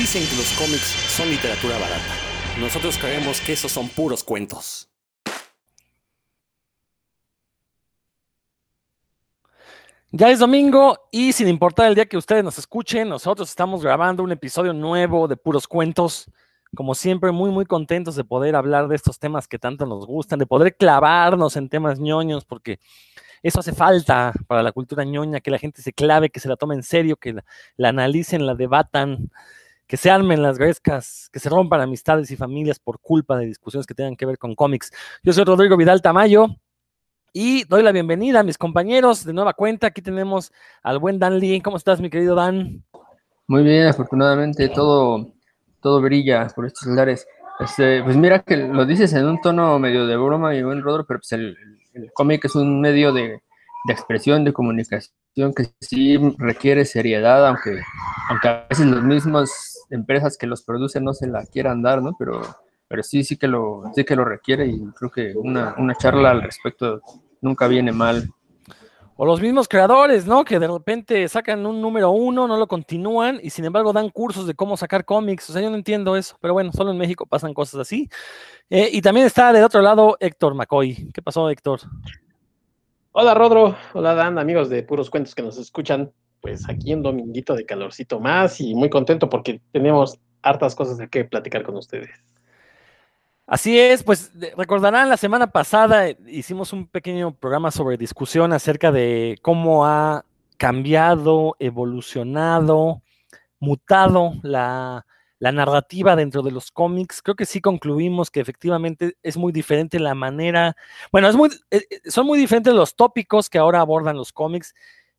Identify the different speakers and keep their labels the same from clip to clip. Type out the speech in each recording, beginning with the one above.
Speaker 1: Dicen que los cómics son literatura barata. Nosotros creemos que esos son puros cuentos.
Speaker 2: Ya es domingo y sin importar el día que ustedes nos escuchen, nosotros estamos grabando un episodio nuevo de Puros Cuentos. Como siempre, muy, muy contentos de poder hablar de estos temas que tanto nos gustan, de poder clavarnos en temas ñoños, porque eso hace falta para la cultura ñoña, que la gente se clave, que se la tome en serio, que la, analicen, la debatan, que se armen las grescas, que se rompan amistades y familias por culpa de discusiones que tengan que ver con cómics. Yo soy Rodrigo Vidal Tamayo y doy la bienvenida a mis compañeros de nueva cuenta. Aquí tenemos al buen Dan Lee. ¿Cómo estás, mi querido Dan?
Speaker 3: Muy bien, afortunadamente todo, todo brilla por estos lugares. Este, pues mira que lo dices en un tono medio de broma y buen Rodro, pero pues el, el cómic es un medio de, expresión, de comunicación que sí requiere seriedad, aunque, aunque a veces las mismas empresas que los producen no se la quieran dar, ¿no? Pero, pero sí, sí que lo, sí que lo requiere y creo que una, una charla al respecto nunca viene mal.
Speaker 2: O los mismos creadores, ¿no? Que de repente sacan un número uno, no lo continúan y sin embargo dan cursos de cómo sacar cómics. O sea, yo no entiendo eso, pero bueno, solo en México pasan cosas así. Eh, y también está del otro lado Héctor McCoy. ¿Qué pasó, Héctor?
Speaker 4: Hola, Rodro. Hola, Dan, amigos de Puros Cuentos que nos escuchan. Pues aquí un dominguito de calorcito más y muy contento porque tenemos hartas cosas de qué platicar con ustedes.
Speaker 2: Así es, pues recordarán, la semana pasada eh, hicimos un pequeño programa sobre discusión acerca de cómo ha cambiado, evolucionado, mutado la, narrativa dentro de los cómics. Creo que sí concluimos que efectivamente es muy diferente la manera, bueno, eh, eh, son muy diferentes los tópicos que ahora abordan los cómics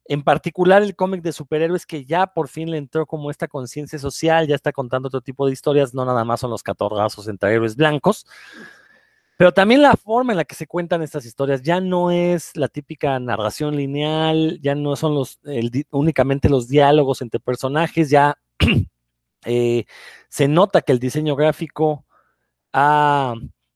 Speaker 2: en particular el cómic de superhéroes que ya por fin le entró como esta conciencia social, ya está contando otro tipo de historias, no nada más son los catorrazos entre héroes blancos, pero también la forma en la que se cuentan estas historias ya no es la típica narración lineal, ya no son los únicamente los diálogos entre personajes, ya eh, se nota que el diseño gráfico ha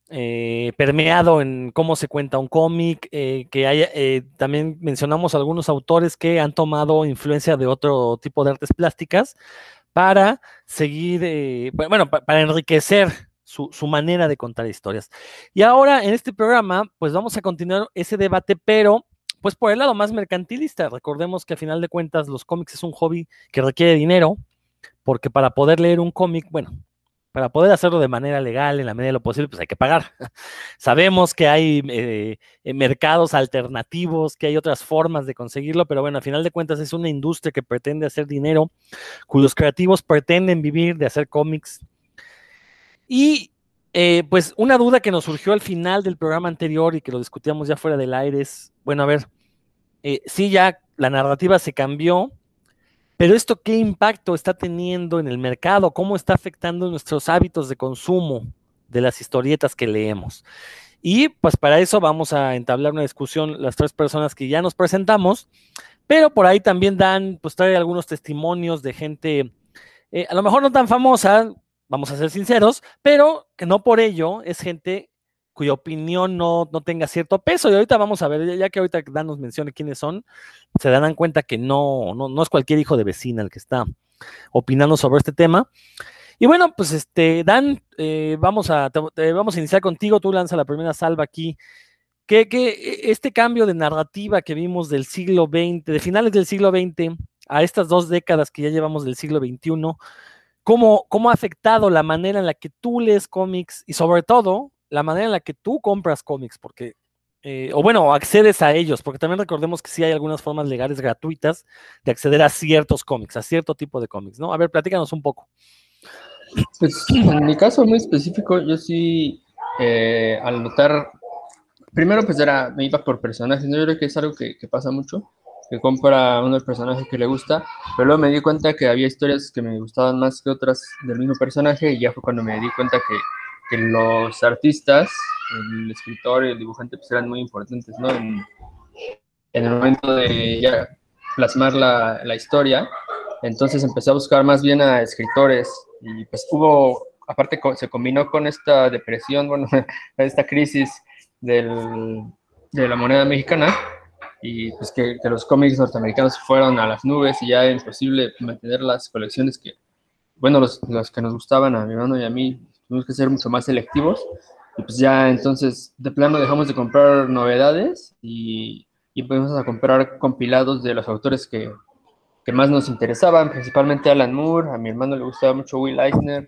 Speaker 2: eh, permeado en cómo se cuenta un cómic, eh, que haya, también mencionamos algunos autores que han tomado influencia de otro tipo de artes plásticas para seguir, bueno, para enriquecer su, su, manera de contar historias. Y ahora en este programa, pues vamos a continuar ese debate, pero pues por el lado más mercantilista. Recordemos que a final de cuentas los cómics es un hobby que requiere dinero, porque para poder leer un cómic, bueno, para poder hacerlo de manera legal, en la medida de lo posible, pues hay que pagar. Sabemos que hay eh, eh, mercados alternativos, que hay otras formas de conseguirlo, pero bueno, a final de cuentas es una industria que pretende hacer dinero, cuyos creativos pretenden vivir de hacer cómics. Y eh, pues una duda que nos surgió al final del programa anterior y que lo discutíamos ya fuera del aire es, bueno, a ver, sí ya la narrativa se cambió, pero esto, ¿qué impacto está teniendo en el mercado? ¿Cómo está afectando nuestros hábitos de consumo de las historietas que leemos? Y pues para eso vamos a entablar una discusión las tres personas que ya nos presentamos, pero por ahí también dan, pues trae algunos testimonios de gente, eh, a lo mejor no tan famosa, vamos a ser sinceros, pero que no por ello es gente cuya opinión no, tenga cierto peso. Y ahorita vamos a ver, ya que ahorita Dan nos mencione quiénes son, se darán cuenta que no, no, es cualquier hijo de vecina el que está opinando sobre este tema. Y bueno, pues este, Dan, eh, vamos, a, vamos a iniciar contigo, tú lanza la primera salva aquí. Que, que, este cambio de narrativa que vimos del siglo XX, de finales del siglo XX a estas dos décadas que ya llevamos del siglo XXI, ¿cómo, cómo ha afectado la manera en la que tú lees cómics y sobre todo la manera en la que tú compras cómics, porque, eh, o bueno, accedes a ellos, porque también recordemos que sí hay algunas formas legales gratuitas de acceder a ciertos cómics, a cierto tipo de cómics, ¿no? A ver, platícanos un poco.
Speaker 3: Pues en mi caso muy específico, yo sí, eh, al notar, primero pues era, me iba por personajes, ¿no? Yo creo que es algo que, que pasa mucho, que compra uno el personaje que le gusta, pero luego me di cuenta que había historias que me gustaban más que otras del mismo personaje y ya fue cuando me di cuenta que que los artistas, el escritor y el dibujante, pues eran muy importantes, ¿no? En, el momento de ya plasmar la, la, historia, entonces empecé a buscar más bien a escritores y pues hubo, aparte se combinó con esta depresión, bueno, esta crisis del, de la moneda mexicana y pues que, que los cómics norteamericanos fueron a las nubes y ya era imposible mantener las colecciones que, bueno, los, los, que nos gustaban a mi hermano y a mí, tuvimos que ser mucho más selectivos. Y pues ya entonces, de plano, dejamos de comprar novedades y, y empezamos a comprar compilados de los autores que, que más nos interesaban, principalmente Alan Moore, a mi hermano le gustaba mucho Will Eisner,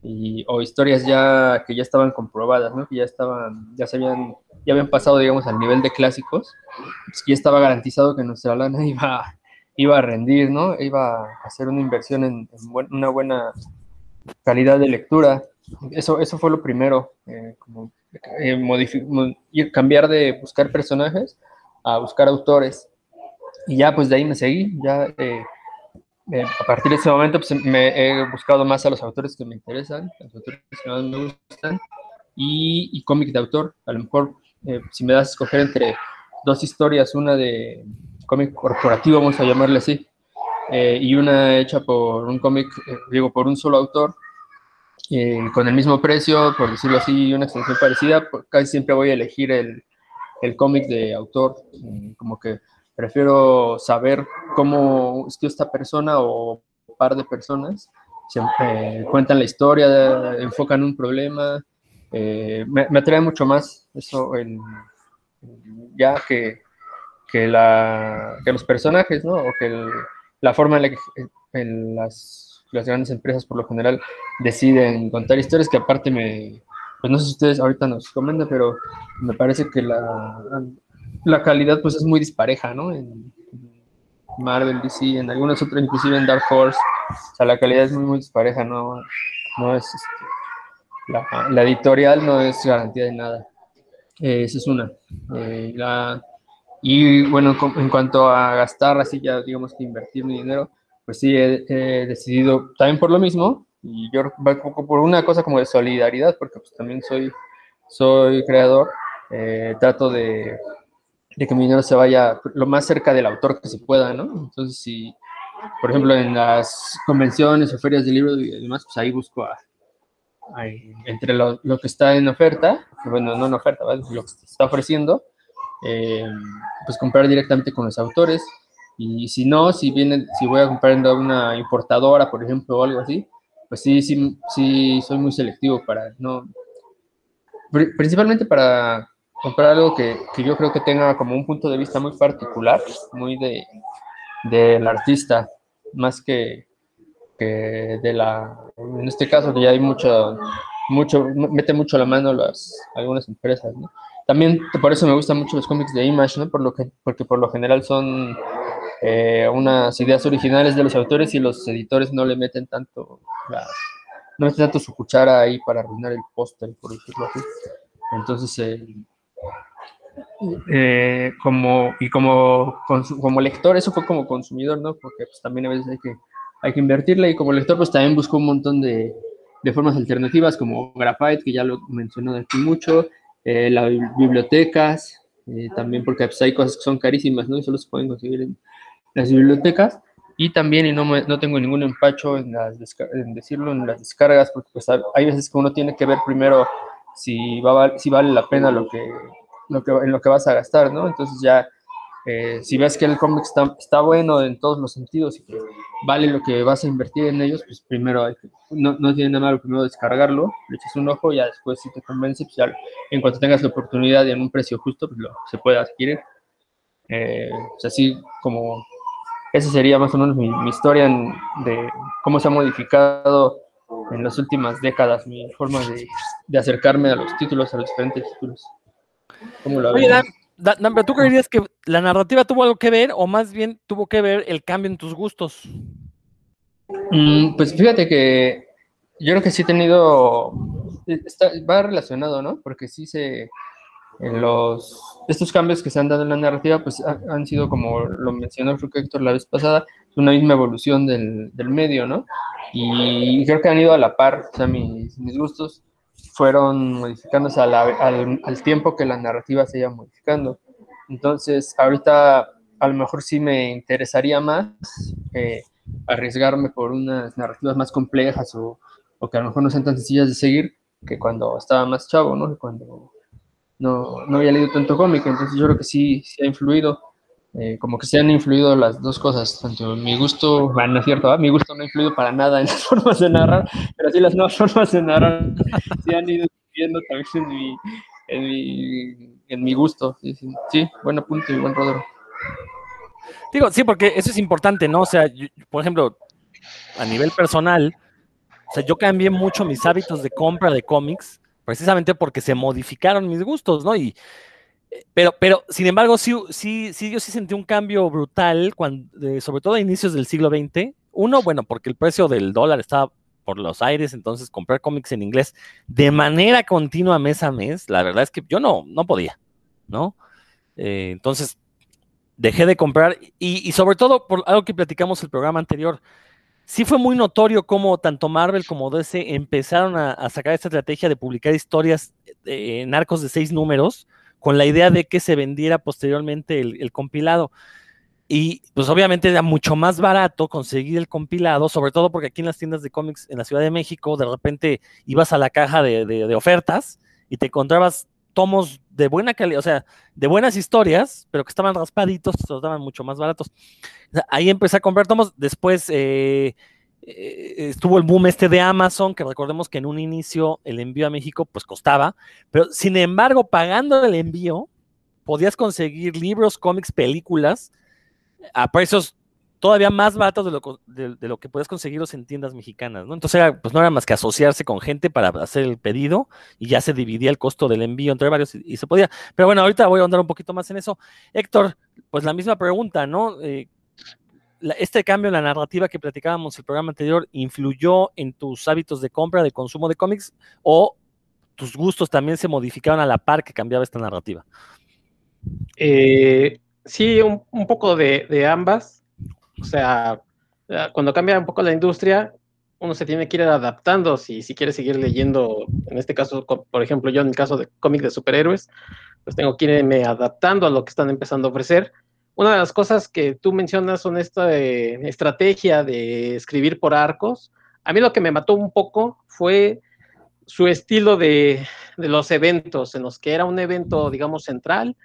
Speaker 3: y, o historias ya que ya estaban comprobadas, ¿no? que ya estaban, ya se habían, ya habían pasado, digamos, al nivel de clásicos, pues ya estaba garantizado que nuestra lana iba, iba a rendir, ¿no? Iba a hacer una inversión en, en buen, una buena calidad de lectura. Eso, eso fue lo primero, eh, como eh, cambiar de buscar personajes a buscar autores. Y ya pues de ahí me seguí, ya eh, eh, a partir de ese momento pues, me he buscado más a los autores que me interesan, los autores que más me gustan, y, y cómic de autor. A lo mejor eh, si me das a escoger entre dos historias, una de cómic corporativo, vamos a llamarle así, eh, y una hecha por un cómic, eh, digo, por un solo autor, eh, con el mismo precio, por decirlo así, una extensión parecida, casi siempre voy a elegir el, el cómic de autor, como que prefiero saber cómo es que esta persona o par de personas cuentan la historia, enfocan un problema, me, me, atrae mucho más eso, ya que, que, la, que, los personajes, ¿no? O que la forma en la que las, las grandes empresas por lo general deciden contar historias que aparte me, pues no sé si ustedes ahorita nos comentan, pero me parece que la, la calidad pues es muy dispareja, ¿no? En Marvel, DC, en algunas otras, inclusive en Dark Horse, o sea, la calidad es muy, muy dispareja, no, no es, este, la, editorial no es garantía de nada. Esa es una. Eh, la, y bueno, en cuanto a gastar, así ya digamos que invertir mi dinero, pues sí, he, he decidido, también por lo mismo, y yo por una cosa como de solidaridad, porque pues también soy, soy creador, eh, trato de, de, que mi dinero se vaya lo más cerca del autor que se pueda, ¿no? Entonces, si, por ejemplo, en las convenciones o ferias de libro y demás, pues ahí busco a, a, entre lo, lo, que está en oferta, bueno, no en oferta, ¿vale? lo que se está ofreciendo, eh, pues comprar directamente con los autores. Y si no, si viene, si voy a comprar en una importadora, por ejemplo, o algo así, pues sí, sí, sí, soy muy selectivo para no, principalmente para comprar algo que, que, yo creo que tenga como un punto de vista muy particular, muy de del artista, más que, que, de la, en este caso que ya hay mucho, mucho, mete mucho la mano las, algunas empresas, ¿no? También por eso me gustan mucho los cómics de Image, ¿no? Por lo que, porque por lo general son eh, unas ideas originales de los autores y los editores no le meten tanto la, no meten tanto su cuchara ahí para arruinar el póster, por decirlo así. Entonces, eh, eh, como, y como, como lector, eso fue como consumidor, ¿no? Porque pues, también a veces hay que, hay que invertirle y como lector, pues también busco un montón de, de formas alternativas como Graphite, que ya lo mencionó aquí mucho, eh, las bibliotecas, eh, también porque pues, hay cosas que son carísimas, ¿no? Y solo se pueden conseguir en las bibliotecas. Y también, y no, me, no tengo ningún empacho en, las en decirlo, en las descargas, porque pues, hay veces que uno tiene que ver primero si, va, si vale la pena lo que, lo que, en lo que vas a gastar, ¿no? Entonces ya, eh, si ves que el cómic está, está, bueno en todos los sentidos y que vale lo que vas a invertir en ellos, pues primero hay que, no, no tiene nada malo primero descargarlo, le echas un ojo, ya después si te convence, pues ya en cuanto tengas la oportunidad y en un precio justo, pues lo, se puede adquirir. Eh, pues así como esa sería más o menos mi, mi historia en, de cómo se ha modificado en las últimas décadas mi forma de, de, acercarme a los títulos, a los diferentes títulos.
Speaker 2: ¿Cómo lo Oye, Dan, pero ¿tú creerías que la narrativa tuvo algo que ver o más bien tuvo que ver el cambio en tus gustos?
Speaker 3: Mm, pues fíjate que yo creo que sí he tenido, está, va relacionado, ¿no? Porque sí se, en los, estos cambios que se han dado en la narrativa, pues ha, han sido, como lo mencionó el Héctor la vez pasada, una misma evolución del, del, medio, ¿no? Y creo que han ido a la par, o sea, mis gustos fueron modificándose la, al, al, tiempo que la narrativa se iba modificando. Entonces, ahorita a lo mejor sí me interesaría más eh, arriesgarme por unas narrativas más complejas o, o, que a lo mejor no sean tan sencillas de seguir que cuando estaba más chavo, ¿no? Que cuando no, no había leído tanto cómic, entonces yo creo que sí, sí ha influido. Eh, como que se han influido las dos cosas, tanto mi gusto, bueno, no es cierto, mi gusto no ha influido para nada en las formas de narrar, pero sí las nuevas formas de narrar sí han ido viendo también en mi, gusto. Sí, buen apunte, buen Rodero.
Speaker 2: Digo, sí, porque eso es importante, ¿no? O sea, por ejemplo, a nivel personal, o sea, yo cambié mucho mis hábitos de compra de cómics precisamente porque se modificaron mis gustos, ¿no? Y, pero, pero, sin embargo, sí, sí, sí, yo sí sentí un cambio brutal, cuando, sobre todo a inicios del siglo XX. Uno, bueno, porque el precio del dólar estaba por los aires, entonces comprar cómics en inglés de manera continua mes a mes, la verdad es que yo no, no podía, ¿no? Eh, entonces, dejé de comprar y, y, sobre todo por algo que platicamos el programa anterior, sí fue muy notorio cómo tanto Marvel como DC empezaron a, sacar esta estrategia de publicar historias eh, en arcos de seis números con la idea de que se vendiera posteriormente el, compilado. Y pues obviamente era mucho más barato conseguir el compilado, sobre todo porque aquí en las tiendas de cómics en la Ciudad de México, de repente ibas a la caja de ofertas y te encontrabas tomos de buena calidad, o sea, de buenas historias, pero que estaban raspaditos, se los mucho más baratos. Ahí empecé a comprar tomos, después eh, estuvo el boom este de Amazon, que recordemos que en un inicio el envío a México pues costaba, pero sin embargo, pagando el envío, podías conseguir libros, cómics, películas a precios todavía más baratos de lo, de, lo que puedes conseguirlos en tiendas mexicanas, ¿no? Entonces, pues no era más que asociarse con gente para hacer el pedido y ya se dividía el costo del envío entre varios y, se podía. Pero bueno, ahorita voy a andar un poquito más en eso. Héctor, pues la misma pregunta, ¿no? Eh, este cambio en la narrativa que platicábamos el programa anterior influyó en tus hábitos de compra, de consumo de cómics o tus gustos también se modificaron a la par que cambiaba esta narrativa?
Speaker 4: Eh, sí, un, poco de, ambas o sea, eh, cuando cambia un poco la industria, uno se tiene que ir adaptando si, si quiere seguir leyendo, en este caso, por ejemplo, yo en el caso de cómics de superhéroes, pues tengo que irme adaptando a lo que están empezando a ofrecer. Una de las cosas que tú mencionas son esta estrategia de escribir por arcos. A mí lo que me mató un poco fue su estilo de, los eventos, en los que era un evento, digamos, central,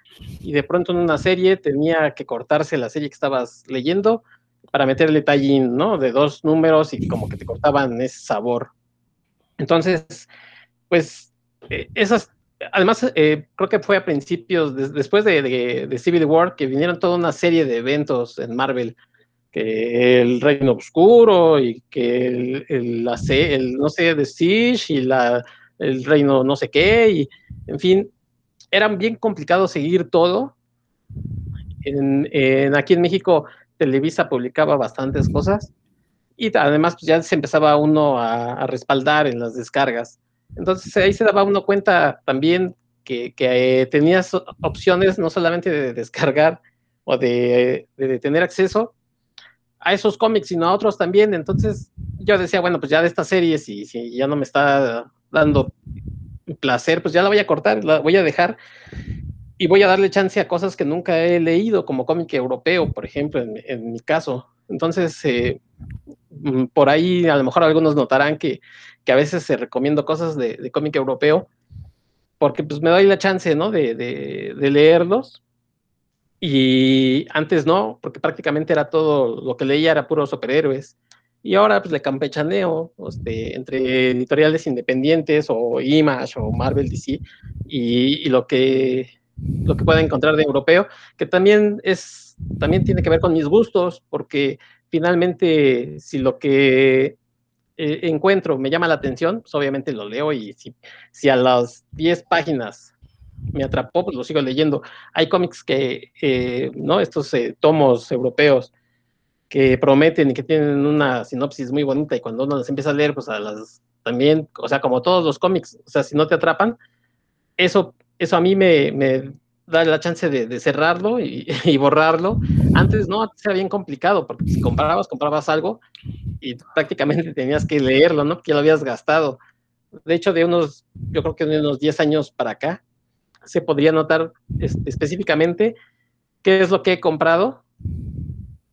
Speaker 4: y de pronto en una serie tenía que cortarse la serie que estabas leyendo para meter el detallín, ¿no? De dos números y como que te cortaban ese sabor. Entonces, pues, eh, esas, además, eh, creo que fue a principios, después de, de, Civil War, que vinieron toda una serie de eventos en Marvel, que el Reino Oscuro y que el, no sé, de Siege y la, el Reino no sé qué, y en fin, eran bien complicado seguir todo. En, en, aquí en México Televisa publicaba bastantes cosas y además pues, ya se empezaba uno a, respaldar en las descargas. Entonces ahí se daba uno cuenta también que, que eh, tenías opciones no solamente de descargar o de, de, tener acceso a esos cómics, sino a otros también. Entonces yo decía, bueno, pues ya de esta serie, si, si ya no me está dando placer, pues ya la voy a cortar, la voy a dejar y voy a darle chance a cosas que nunca he leído, como cómic europeo, por ejemplo, en, mi caso. Entonces, eh, mm, por ahí a lo mejor algunos notarán que, que a veces se recomiendo cosas de, cómic europeo, porque pues me doy la chance, ¿no? De, leerlos. Y antes no, porque prácticamente era todo lo que leía era puro superhéroes. Y ahora pues le campechaneo este, entre editoriales independientes o Image o Marvel DC y, y lo que lo que pueda encontrar de europeo, que también es, también tiene que ver con mis gustos, porque finalmente si lo que eh, encuentro me llama la atención, pues obviamente lo leo y si, si a las 10 páginas me atrapó, pues lo sigo leyendo. Hay cómics que, eh, ¿no? Estos eh, tomos europeos que prometen y que tienen una sinopsis muy bonita y cuando uno los empieza a leer, pues a las también, o sea, como todos los cómics, o sea, si no te atrapan, eso eso a mí me, me da la chance de, de cerrarlo y, y, borrarlo. Antes no, antes era bien complicado, porque si comprabas, comprabas algo y prácticamente tenías que leerlo, ¿no? Que ya lo habías gastado. De hecho, de unos, yo creo que de unos 10 años para acá, se podría notar específicamente qué es lo que he comprado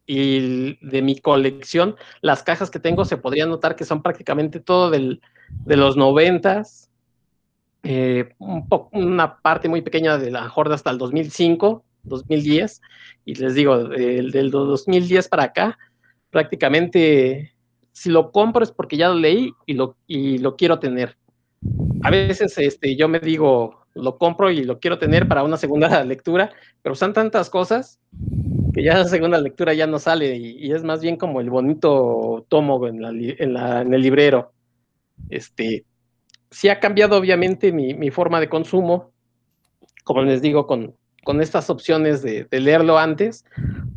Speaker 4: y de mi colección, las cajas que tengo se podría notar que son prácticamente todo del, de los noventas, eh, un una parte muy pequeña de la Jorda hasta el 2005, 2010, y les digo, del, del 2010 para acá, prácticamente si lo compro es porque ya lo leí y lo, y lo quiero tener. A veces este, yo me digo, lo compro y lo quiero tener para una segunda lectura, pero son tantas cosas que ya la segunda lectura ya no sale y, es más bien como el bonito tomo en, en, el librero. Este, sí ha cambiado obviamente mi, forma de consumo, como les digo, con, con estas opciones de, leerlo antes,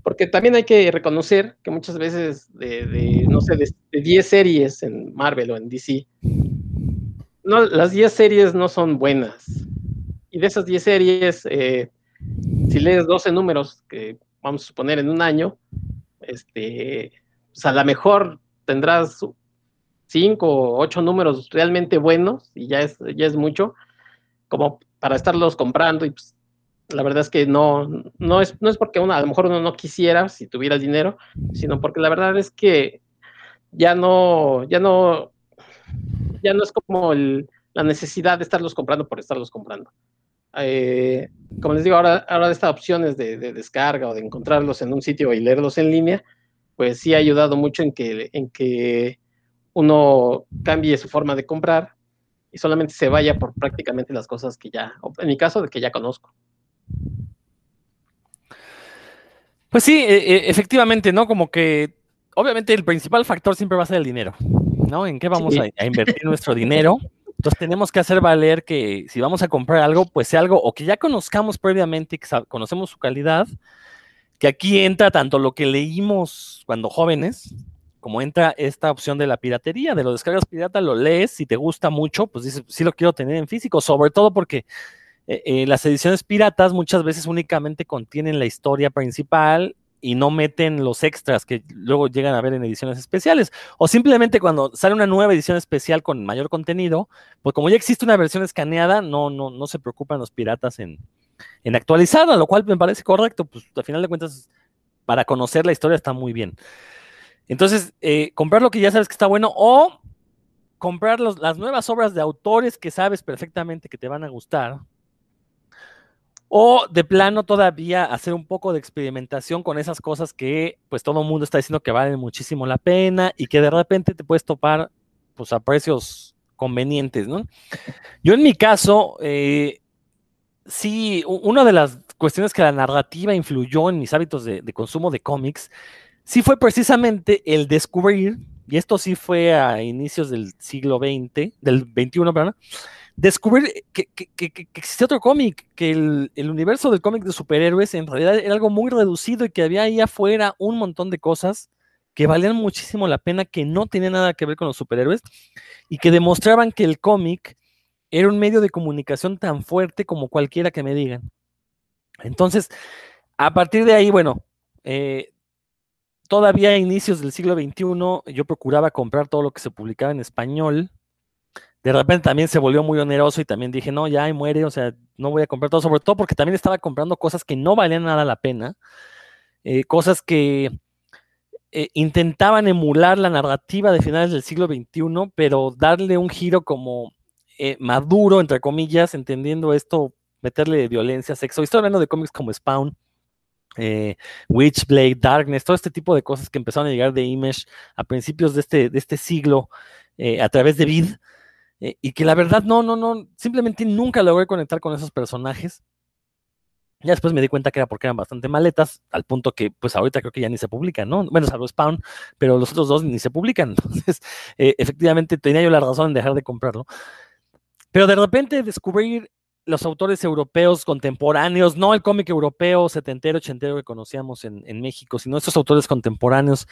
Speaker 4: porque también hay que reconocer que muchas veces de, no sé, de 10 series en Marvel o en DC, no, las 10 series no son buenas. Y de esas 10 series, eh, si lees 12 números, que vamos a suponer en un año, este, pues a lo mejor tendrás 5 o 8 números realmente buenos, y ya es, ya es mucho, como para estarlos comprando y pues, la verdad es que no, no, es, no es porque uno, a lo mejor uno no quisiera, si tuviera el dinero, sino porque la verdad es que ya no, ya no, ya no es como la necesidad de estarlos comprando por estarlos comprando. Eh, como les digo, ahora, ahora estas opciones de, de, descarga o de encontrarlos en un sitio y leerlos en línea, pues sí ha ayudado mucho en que, en que uno cambie su forma de comprar y solamente se vaya por prácticamente las cosas que ya, en mi caso, de que ya conozco.
Speaker 2: Pues sí, e, e, efectivamente, ¿no? Como que obviamente el principal factor siempre va a ser el dinero, ¿no? ¿En qué vamos a, invertir nuestro dinero? Entonces tenemos que hacer valer que si vamos a comprar algo, pues sea algo o que ya conozcamos previamente, que conocemos su calidad, que aquí entra tanto lo que leímos cuando jóvenes, como entra esta opción de la piratería, de lo descargas pirata, lo lees, si te gusta mucho, pues dices, sí lo quiero tener en físico, sobre todo porque eh, eh, las ediciones piratas muchas veces únicamente contienen la historia principal y no meten los extras que luego llegan a ver en ediciones especiales. O simplemente cuando sale una nueva edición especial con mayor contenido, pues como ya existe una versión escaneada, no, no, no se preocupan los piratas en, en actualizarla, lo cual me parece correcto, pues al final de cuentas, para conocer la historia está muy bien. Entonces, eh, comprar lo que ya sabes que está bueno o comprar las nuevas obras de autores que sabes perfectamente que te van a gustar o de plano todavía hacer un poco de experimentación con esas cosas que pues todo el mundo está diciendo que valen muchísimo la pena y que de repente te puedes topar pues a precios convenientes, ¿no? Yo en mi caso, eh, sí, una de las cuestiones que la narrativa influyó en mis hábitos de, de consumo de cómics, sí fue precisamente el descubrir, y esto sí fue a inicios del siglo XX, del XXI, perdón, descubrir que, existía otro cómic, que el, universo del cómic de superhéroes en realidad era algo muy reducido y que había ahí afuera un montón de cosas que valían muchísimo la pena, que no tenían nada que ver con los superhéroes y que demostraban que el cómic era un medio de comunicación tan fuerte como cualquiera que me digan. Entonces, a partir de ahí, bueno, eh, todavía a inicios del siglo XXI yo procuraba comprar todo lo que se publicaba en español, de repente también se volvió muy oneroso y también dije, no, ya muere, o sea, no voy a comprar todo, sobre todo porque también estaba comprando cosas que no valían nada la pena, eh, cosas que eh, intentaban emular la narrativa de finales del siglo XXI, pero darle un giro como eh, maduro, entre comillas, entendiendo esto, meterle violencia, sexo. estoy hablando de cómics como Spawn, Witchblade, Darkness, todo este tipo de cosas que empezaron a llegar de Image a principios de este, de este siglo a través de Vid. Eh, y que la verdad no, no, no, simplemente nunca logré conectar con esos personajes. Ya después me di cuenta que era porque eran bastante maletas, al punto que pues ahorita creo que ya ni se publican, ¿no? Bueno, salvo Spawn, pero los otros dos ni se publican. Entonces, eh, efectivamente tenía yo la razón en dejar de comprarlo. Pero de repente descubrir los autores europeos contemporáneos, no el cómic europeo setentero, ochentero que conocíamos en, México, sino estos autores contemporáneos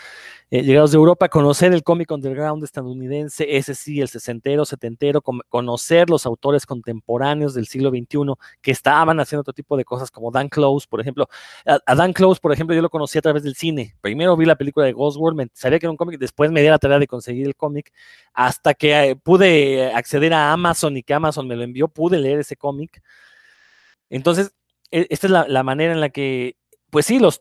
Speaker 2: eh, llegados de Europa, conocer el cómic underground estadounidense, ese sí, el sesentero, setentero, conocer los autores contemporáneos del siglo XXI que estaban haciendo otro tipo de cosas, como Dan Close, por ejemplo. A, Dan Close, por ejemplo, yo lo conocí a través del cine. Primero vi la película de Ghost World, sabía que era un cómic, después me di la tarea de conseguir el cómic, hasta que eh, pude acceder a Amazon y que Amazon me lo envió, pude leer ese cómic entonces, e, esta es la, manera en la que, pues sí, los,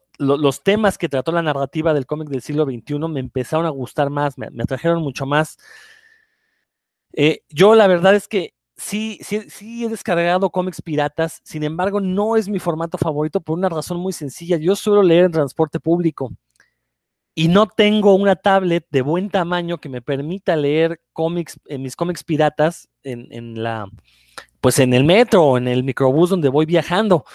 Speaker 2: temas que trató la narrativa del cómic del siglo XXI me empezaron a gustar más, me, atrajeron mucho más. Eh, yo la verdad es que sí, sí, sí he descargado cómics piratas, sin embargo, no es mi formato favorito por una razón muy sencilla. Yo suelo leer en transporte público y no tengo una tablet de buen tamaño que me permita leer cómics, en mis cómics piratas en, la, pues en el metro o en el microbús donde voy viajando.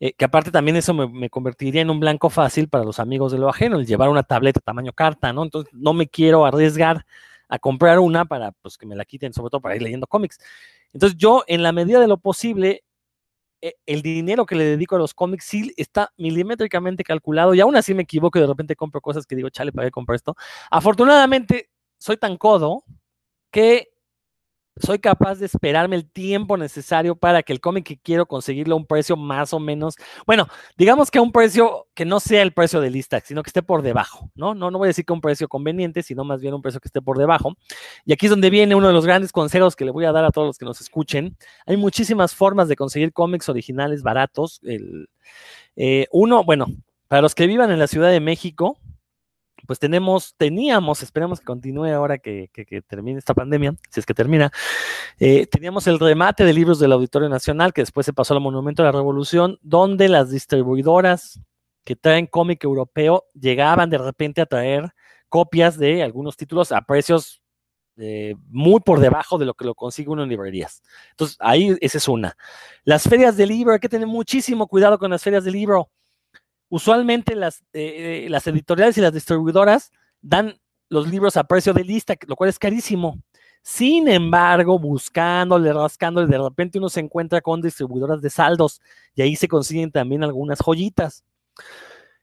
Speaker 2: Eh, que aparte también eso me, convertiría en un blanco fácil para los amigos de lo ajeno, el llevar una tableta tamaño carta, ¿no? Entonces no me quiero arriesgar a comprar una para pues, que me la quiten, sobre todo para ir leyendo cómics. Entonces yo, en la medida de lo posible, eh, el dinero que le dedico a los cómics sí está milimétricamente calculado y aún así me equivoco y de repente compro cosas que digo, chale, ¿para qué comprar esto? Afortunadamente, soy tan codo que soy capaz de esperarme el tiempo necesario para que el cómic que quiero conseguirlo a un precio más o menos, bueno, digamos que a un precio que no sea el precio de lista, sino que esté por debajo, ¿no? No, no voy a decir que un precio conveniente, sino más bien un precio que esté por debajo. Y aquí es donde viene uno de los grandes consejos que le voy a dar a todos los que nos escuchen. Hay muchísimas formas de conseguir cómics originales baratos. El, eh, uno, bueno, para los que vivan en la Ciudad de México, pues tenemos, teníamos, esperemos que continúe ahora que, que, termine esta pandemia, si es que termina, eh, teníamos el remate de libros del Auditorio Nacional, que después se pasó al Monumento de la Revolución, donde las distribuidoras que traen cómic europeo llegaban de repente a traer copias de algunos títulos a precios eh, muy por debajo de lo que lo consigue uno en librerías. Entonces, ahí esa es una. Las ferias de libro, hay que tener muchísimo cuidado con las ferias de libro usualmente las, eh, las editoriales y las distribuidoras dan los libros a precio de lista, lo cual es carísimo. Sin embargo, buscándole, rascándole, de repente uno se encuentra con distribuidoras de saldos y ahí se consiguen también algunas joyitas.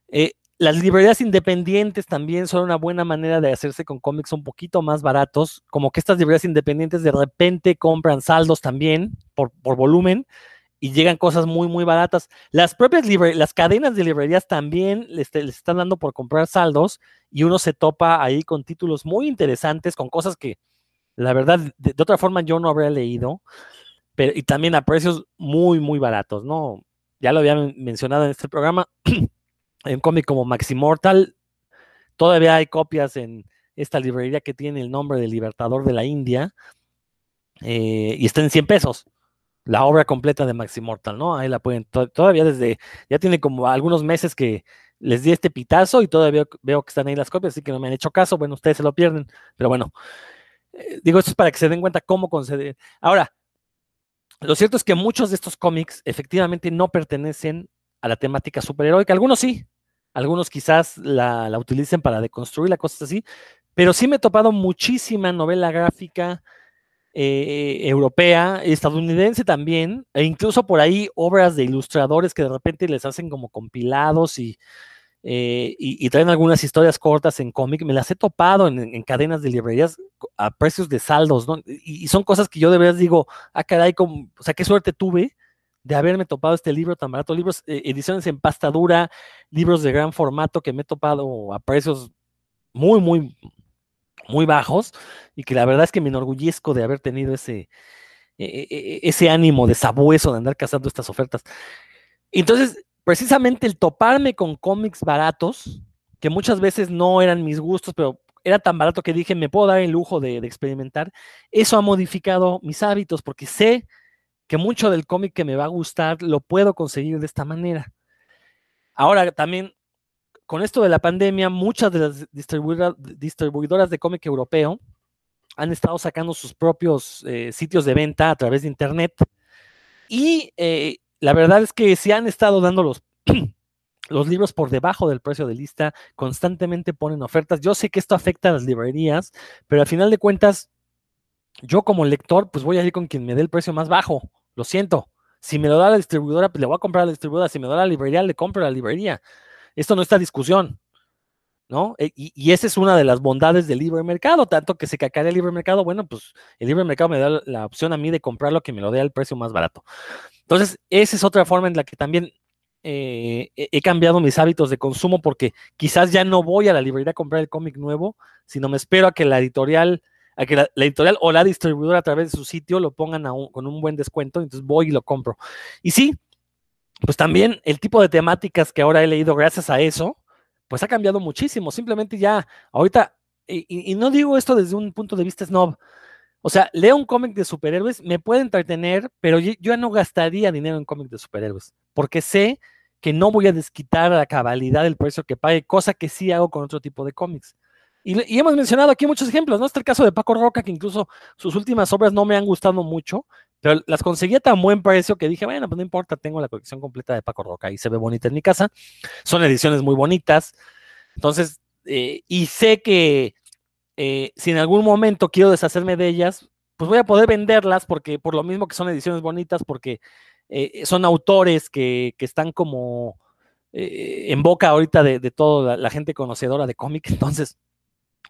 Speaker 2: Eh, las librerías independientes también son una buena manera de hacerse con cómics un poquito más baratos, como que estas librerías independientes de repente compran saldos también por volumen y llegan cosas muy, muy baratas. Las propias las cadenas de librerías también les, les, están dando por comprar saldos y uno se topa ahí con títulos muy interesantes, con cosas que la verdad de, otra forma yo no habría leído, pero y también a precios muy, muy baratos, ¿no? Ya lo había mencionado en este programa, en un cómic como Maximortal, todavía hay copias en esta librería que tiene el nombre de Libertador de la India eh, y está en 100 pesos la obra completa de Maxi Mortal, ¿no? Ahí la pueden, to todavía desde, ya tiene como algunos meses que les di este pitazo y todavía veo que están ahí las copias, así que no me han hecho caso, bueno, ustedes se lo pierden, pero bueno, eh, digo, esto es para que se den cuenta cómo conceder. Ahora, lo cierto es que muchos de estos cómics efectivamente no pertenecen a la temática superheroica, algunos sí, algunos quizás la, la utilicen para deconstruir la cosas así, pero sí me he topado muchísima novela gráfica, eh, europea, estadounidense también, e incluso por ahí obras de ilustradores que de repente les hacen como compilados y, eh, traen algunas historias cortas en cómic, me las he topado en, en, cadenas de librerías a precios de saldos, ¿no? Y, y, son cosas que yo de verdad digo, ah, caray, como, o sea, qué suerte tuve de haberme topado este libro tan barato, libros, eh, ediciones en pasta dura, libros de gran formato que me he topado a precios muy, muy, muy bajos y que la verdad es que me enorgullezco de haber tenido ese, e, e, e, ese ánimo de sabueso de andar cazando estas ofertas. Entonces, precisamente el toparme con cómics baratos, que muchas veces no eran mis gustos, pero era tan barato que dije, me puedo dar el lujo de, de experimentar, eso ha modificado mis hábitos porque sé que mucho del cómic que me va a gustar lo puedo conseguir de esta manera. Ahora también con esto de la pandemia, muchas de las distribuidoras, de cómic europeo han estado sacando sus propios eh, sitios de venta a través de Internet. Y eh, la verdad es que se han estado dando los, los libros por debajo del precio de lista, constantemente ponen ofertas. Yo sé que esto afecta a las librerías, pero al final de cuentas, yo como lector, pues voy a ir con quien me dé el precio más bajo. Lo siento. Si me lo da la distribuidora, pues le voy a comprar a la distribuidora. Si me da la librería, le compro a la librería. Esto no está a discusión, ¿no? E, y, esa es una de las bondades del libre mercado, tanto que se cacarea el libre mercado, bueno, pues el libre mercado me da la opción a mí de comprarlo que me lo dé al precio más barato. Entonces, esa es otra forma en la que también eh, he cambiado mis hábitos de consumo porque quizás ya no voy a la librería a comprar el cómic nuevo, sino me espero a que la editorial, a que la, editorial o la distribuidora a través de su sitio lo pongan con un buen descuento, entonces voy y lo compro. Y sí, pues también el tipo de temáticas que ahora he leído gracias a eso, pues ha cambiado muchísimo. Simplemente ya, ahorita, y, no digo esto desde un punto de vista snob, O sea, leo un cómic de superhéroes, me puede entretener, pero yo ya no gastaría dinero en cómics de superhéroes, porque sé que no voy a desquitar la cabalidad del precio que pague, cosa que sí hago con otro tipo de cómics. Y, hemos mencionado aquí muchos ejemplos, ¿no? Está el caso de Paco Roca, que incluso sus últimas obras no me han gustado mucho, pero las conseguí a tan buen precio que dije, bueno, pues no importa, tengo la colección completa de Paco Roca y se ve bonita en mi casa. Son ediciones muy bonitas. Entonces, eh, y sé que eh, si en algún momento quiero deshacerme de ellas, pues voy a poder venderlas porque por lo mismo que son ediciones bonitas, porque eh, son autores que, están como en boca ahorita de, toda la, gente conocedora de cómic, entonces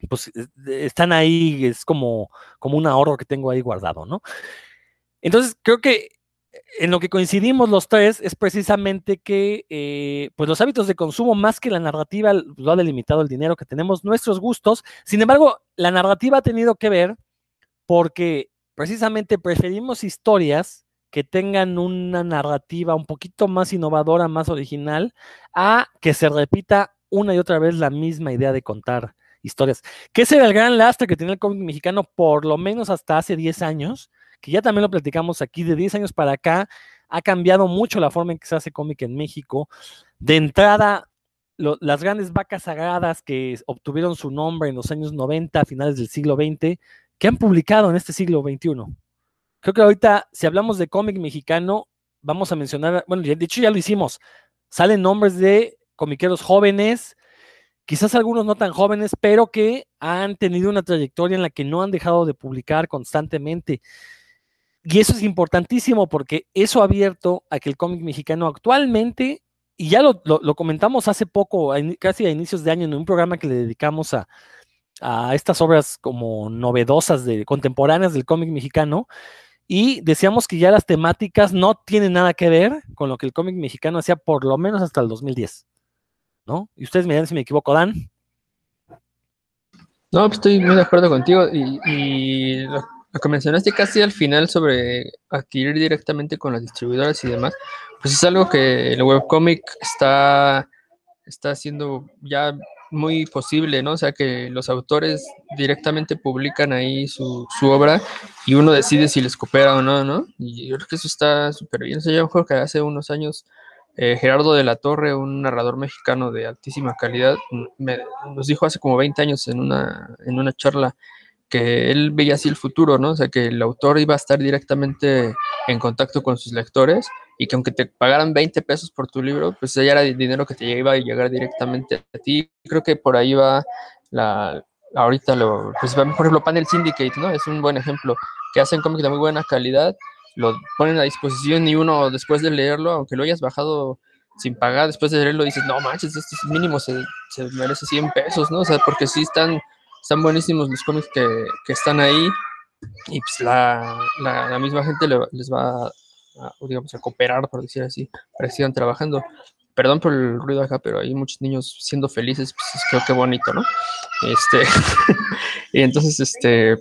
Speaker 2: pues están ahí, es como, como un ahorro que tengo ahí guardado, ¿no? Entonces, creo que en lo que coincidimos los tres es precisamente que eh, pues los hábitos de consumo más que la narrativa lo ha delimitado el dinero que tenemos, nuestros gustos. Sin embargo, la narrativa ha tenido que ver porque precisamente preferimos historias que tengan una narrativa un poquito más innovadora, más original, a que se repita una y otra vez la misma idea de contar historias. Que ese era el gran lastre que tenía el cómic mexicano por lo menos hasta hace 10 años, que ya también lo platicamos aquí, de 10 años para acá ha cambiado mucho la forma en que se hace cómic en México. De entrada, las grandes vacas sagradas que obtuvieron su nombre en los años 90, a finales del siglo XX, que han publicado en este siglo XXI. Creo que ahorita, si hablamos de cómic mexicano, vamos a mencionar, bueno, de hecho ya lo hicimos, salen nombres de comiqueros jóvenes, quizás algunos no tan jóvenes, pero que han tenido una trayectoria en la que no han dejado de publicar constantemente. Y eso es importantísimo porque eso ha abierto a que el cómic mexicano actualmente, y ya lo, comentamos hace poco, casi a inicios de año, en un programa que le dedicamos a, estas obras como novedosas, de, contemporáneas del cómic mexicano, y decíamos que ya las temáticas no tienen nada que ver con lo que el cómic mexicano hacía por lo menos hasta el 2010. Y ustedes me dirán si me equivoco, Dan.
Speaker 3: No, pues estoy muy de acuerdo contigo. Y, lo que mencionaste casi al final sobre adquirir directamente con las distribuidoras y demás, pues es algo que el webcomic está, está haciendo ya muy posible, ¿no? O sea, que los autores directamente publican ahí su, obra y uno decide si les coopera o no, ¿no? Y yo creo que eso está súper bien. O sea, yo mejor que hace unos años eh, Gerardo de la Torre, un narrador mexicano de altísima calidad, me, nos dijo hace como 20 años en una, en una charla que él veía así el futuro, ¿no? O sea, que el autor iba a estar directamente en contacto con sus lectores y que aunque te pagaran 20 pesos por tu libro, pues ya era dinero que te iba a llegar directamente a ti. Creo que por ahí va la, ahorita lo, pues por ejemplo, Panel Syndicate, ¿no? Es un buen ejemplo, que hacen cómics de muy buena calidad, lo ponen a disposición y uno después de leerlo, aunque lo hayas bajado sin pagar, después de leerlo dices, no manches, este mínimo se, se merece 100 pesos, ¿no? O sea, porque sí están están buenísimos los cómics que, están ahí y pues la, misma gente les va a, digamos, a cooperar, por decir así, para que sigan trabajando. Perdón por el ruido acá, pero hay muchos niños siendo felices, pues creo que bonito, ¿no? Este, y entonces, este,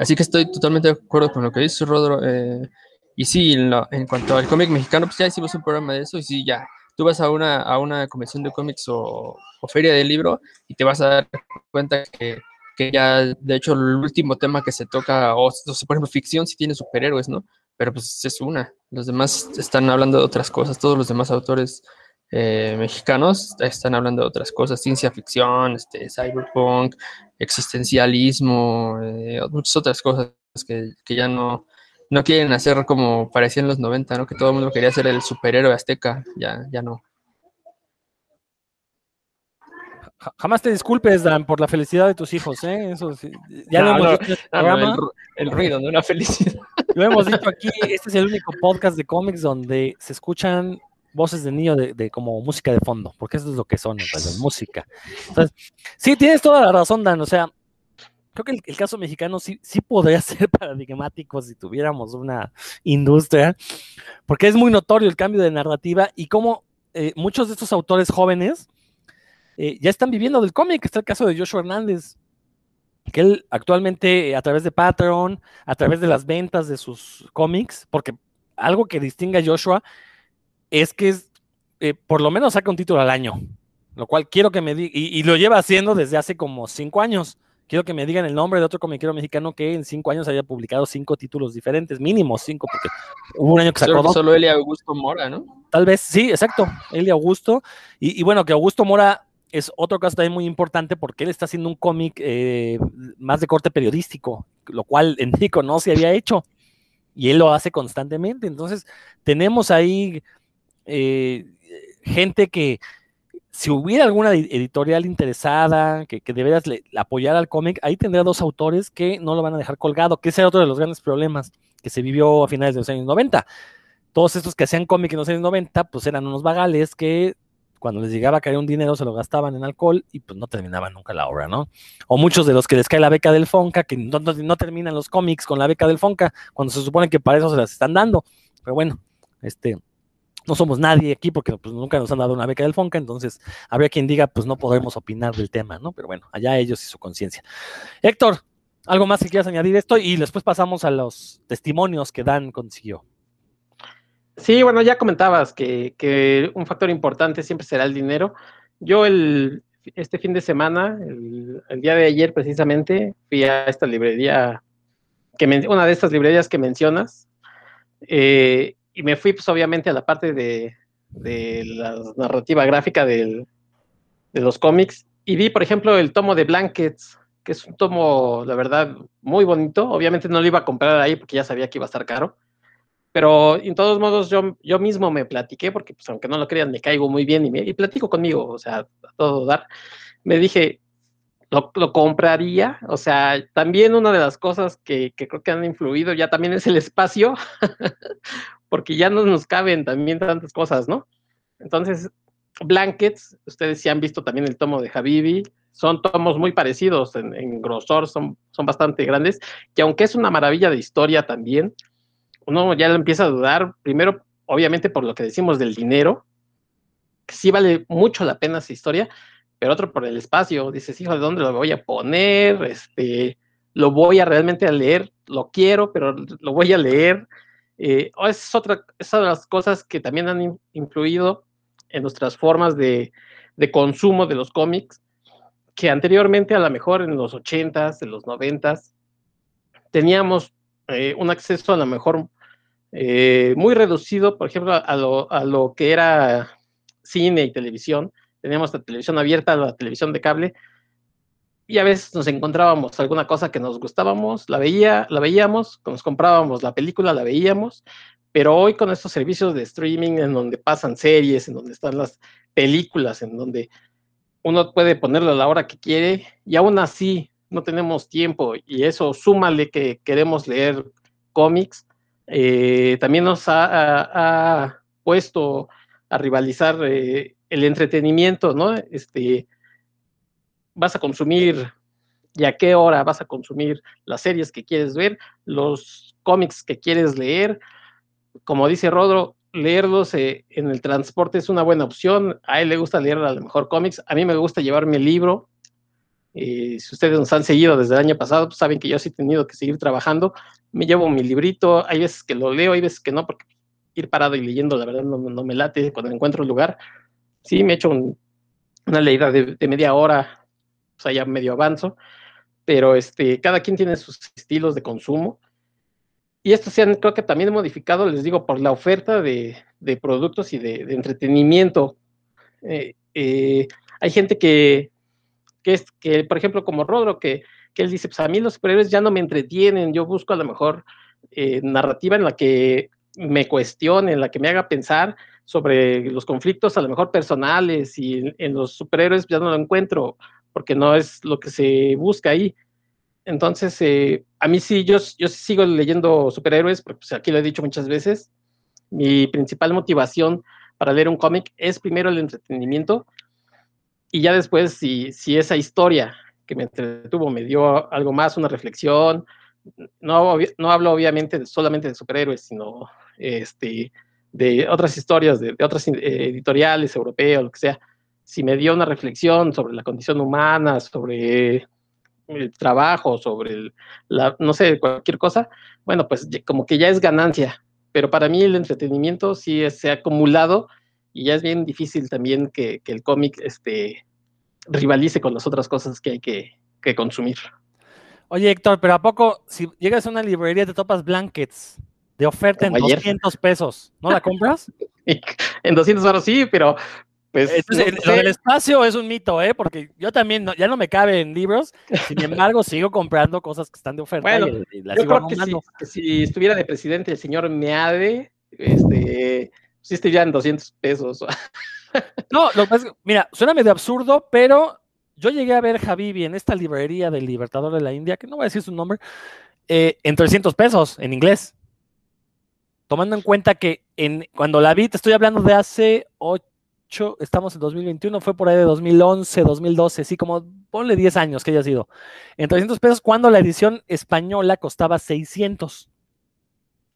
Speaker 3: así que estoy totalmente de acuerdo con lo que dice Rodro. Eh, y sí, en, en cuanto al cómic mexicano, pues ya hicimos un programa de eso y sí, ya tú vas a una, a una convención de cómics o, feria de libro y te vas a dar cuenta que, ya, de hecho, el último tema que se toca, o, por ejemplo, ficción sí tiene superhéroes, ¿no? Pero pues es una. Los demás están hablando de otras cosas. Todos los demás autores eh, mexicanos están hablando de otras cosas. Ciencia ficción, este, cyberpunk, existencialismo, eh, muchas otras cosas que, que ya no, no quieren hacer como parecía en los 90, ¿no? Que todo el mundo quería ser el superhéroe azteca, ya, ya no.
Speaker 2: Jamás te disculpes, Dan, por la felicidad de tus hijos, ¿eh? Eso
Speaker 3: ya lo hemos dicho el, ruido, no la felicidad.
Speaker 2: Lo hemos dicho aquí, este es el único podcast de cómics donde se escuchan voces de niño de, como música de fondo, porque eso es lo que son, música. Entonces, sí, tienes toda la razón, Dan, o sea, creo que el, caso mexicano sí, sí podría ser paradigmático si tuviéramos una industria, porque es muy notorio el cambio de narrativa y cómo eh, muchos de estos autores jóvenes eh, ya están viviendo del cómic. Está el caso de Joshua Hernández, que él actualmente a través de Patreon, a través de las ventas de sus cómics, porque algo que distingue a Joshua es que es, eh, por lo menos saca un título al año, lo cual quiero que me diga, y, y, lo lleva haciendo desde hace como cinco años quiero que me digan el nombre de otro comiquero mexicano que en cinco años haya publicado cinco títulos diferentes, mínimo cinco, porque hubo un año que sacó
Speaker 3: Solo,
Speaker 2: dos.
Speaker 3: solo él y Augusto Mora, ¿no?
Speaker 2: Tal vez, sí, exacto, él y Augusto. Y, y bueno, que Augusto Mora es otro caso también muy importante porque él está haciendo un cómic eh, más de corte periodístico, lo cual en México no se había hecho. Y él lo hace constantemente. Entonces, tenemos ahí eh, gente que, si hubiera alguna edi- editorial interesada, que, que de apoyara al cómic, ahí tendría dos autores que no lo van a dejar colgado, que ese era otro de los grandes problemas que se vivió a finales de los años 90. Todos estos que hacían cómic en los años 90, pues eran unos vagales que cuando les llegaba a caer un dinero se lo gastaban en alcohol y pues no terminaban nunca la obra, ¿no? O muchos de los que les cae la beca del Fonca, que no- no terminan los cómics con la beca del Fonca, cuando se supone que para eso se las están dando. Pero bueno, este, no somos nadie aquí porque pues, nunca nos han dado una beca del Fonca, entonces habría quien diga, pues no podremos opinar del tema, ¿no? Pero bueno, allá ellos y su conciencia. Héctor, ¿algo más que quieras añadir esto? Y después pasamos a los testimonios que Dan consiguió.
Speaker 4: Sí, bueno, ya comentabas que, que un factor importante siempre será el dinero. Yo el, este fin de semana, el, día de ayer precisamente, fui a esta librería, que una de estas librerías que mencionas, eh, y me fui pues obviamente a la parte de, de la narrativa gráfica del- de los cómics, y vi, por ejemplo, el tomo de Blankets, que es un tomo, la verdad, muy bonito. Obviamente no lo iba a comprar ahí porque ya sabía que iba a estar caro pero en todos modos yo, yo mismo me platiqué, porque pues aunque no lo crean, me caigo muy bien y, me, y platico conmigo, o sea, a todo dar. Me dije, lo, lo compraría, o sea, también una de las cosas que, que creo que han influido ya también es el espacio, porque ya no nos caben también tantas cosas, ¿no? Entonces, Blankets, ustedes sí han visto también el tomo de Habibi, son tomos muy parecidos en, grosor, son, son bastante grandes, que aunque es una maravilla de historia también, uno ya lo empieza a dudar, primero, obviamente, por lo que decimos del dinero, que sí vale mucho la pena esa historia, pero otro por el espacio, dices, hijo, ¿de dónde lo voy a poner? Este, lo voy a realmente a leer, lo quiero, pero lo voy a leer. Eh, es otra, de las cosas que también han in- influido en nuestras formas de, de consumo de los cómics, que anteriormente, a lo mejor en los 80s, en los 90s, teníamos eh, un acceso a lo mejor eh, muy reducido, por ejemplo, a lo, a lo que era cine y televisión. Teníamos la televisión abierta, la televisión de cable, y a veces nos encontrábamos alguna cosa que nos gustábamos, la, veía, la veíamos, nos comprábamos la película, la veíamos, pero hoy con estos servicios de streaming en donde pasan series, en donde están las películas, en donde uno puede ponerlo a la hora que quiere y aún así no tenemos tiempo y eso súmale que queremos leer cómics, eh, también nos ha, puesto a rivalizar eh, el entretenimiento, ¿no? Este, vas a consumir y a qué hora vas a consumir las series que quieres ver, los cómics que quieres leer. Como dice Rodro, leerlos eh, en el transporte es una buena opción. A él le gusta leer a lo mejor cómics. A mí me gusta llevarme el libro. Eh, si ustedes nos han seguido desde el año pasado, pues saben que yo sí he tenido que seguir trabajando. Me llevo mi librito. Hay veces que lo leo, hay veces que no, porque ir parado y leyendo, la verdad, no, me late cuando encuentro el lugar. Sí, me he hecho un, una leída de, media hora, sea, ya medio avanzo, pero este, cada quien tiene sus estilos de consumo. Y estos se han, creo que también modificado, les digo, por la oferta de, de productos y de, entretenimiento. Eh, eh, hay gente que, que, es, que, por ejemplo, como Rodro, que, que él dice, pues a mí los superhéroes ya no me entretienen, yo busco a lo mejor eh, narrativa en la que me cuestione, en la que me haga pensar sobre los conflictos a lo mejor personales y en los superhéroes ya no lo encuentro porque no es lo que se busca ahí. Entonces, eh, a mí sí, yo, yo sigo leyendo superhéroes, pues, aquí lo he dicho muchas veces. Mi principal motivación para leer un cómic es primero el entretenimiento y ya después, si, si esa historia que me entretuvo me dio algo más, una reflexión, no, no hablo obviamente solamente de superhéroes, sino este, de otras historias, de, de otras editoriales europeas, lo que sea. Si me dio una reflexión sobre la condición humana, sobre el trabajo, sobre el, la, no sé, cualquier cosa, bueno, pues como que ya es ganancia. Pero para mí el entretenimiento sí es, se ha acumulado y ya es bien difícil también que, que el cómic este, rivalice con las otras cosas que hay que, que consumir.
Speaker 2: Oye, Héctor, pero ¿a poco si llegas a una librería te topas blankets de oferta en
Speaker 4: ayer.
Speaker 2: 200 pesos? ¿No la compras?
Speaker 4: En 200 euros sí, pero pues
Speaker 2: Entonces,
Speaker 4: no
Speaker 2: el-
Speaker 4: sé.
Speaker 2: lo del espacio es un mito, ¿eh? Porque yo también no- ya no me cabe en libros, sin embargo, sigo comprando cosas que están de oferta
Speaker 4: Bueno,
Speaker 2: y, y las
Speaker 4: Yo
Speaker 2: sigo
Speaker 4: creo que si,
Speaker 2: arrumbando.
Speaker 4: que si estuviera de presidente el señor Meade, este, sí en 200 pesos.
Speaker 2: No, lo que pasa es que, mira, suena medio absurdo, pero yo llegué a ver Habibi en esta librería del Libertador de la India, que no voy a decir su nombre, eh, en 300 pesos en inglés. Tomando en cuenta que en, cuando la vi, te estoy hablando de hace 8, estamos en 2021, fue por ahí de 2011, 2012, sí, como ponle 10 años que haya sido. En 300 pesos, cuando la edición española costaba 600.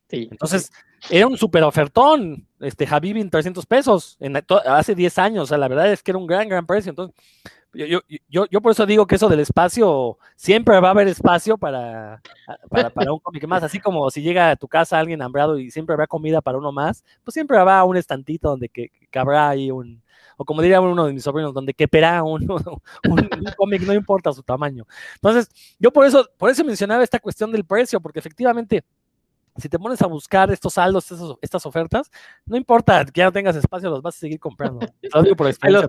Speaker 4: Sí,
Speaker 2: Entonces, era un super ofertón, este Habibi en 300 pesos, en, hace 10 años, o sea, la verdad es que era un gran, gran precio. Entonces, yo, yo, yo, yo por eso digo que eso del espacio, siempre va a haber espacio para, para, para un cómic más, así como si llega a tu casa alguien hambrado y siempre habrá comida para uno más, pues siempre habrá un estantito donde que, que cabrá ahí un, o como diría uno de mis sobrinos, donde queperá un, un, un cómic, no importa su tamaño. Entonces, yo por eso, por eso mencionaba esta cuestión del precio, porque efectivamente, si te pones a buscar estos saldos, estos- estas ofertas, no importa que ya no tengas espacio, los vas a seguir comprando. Lo digo por experiencia.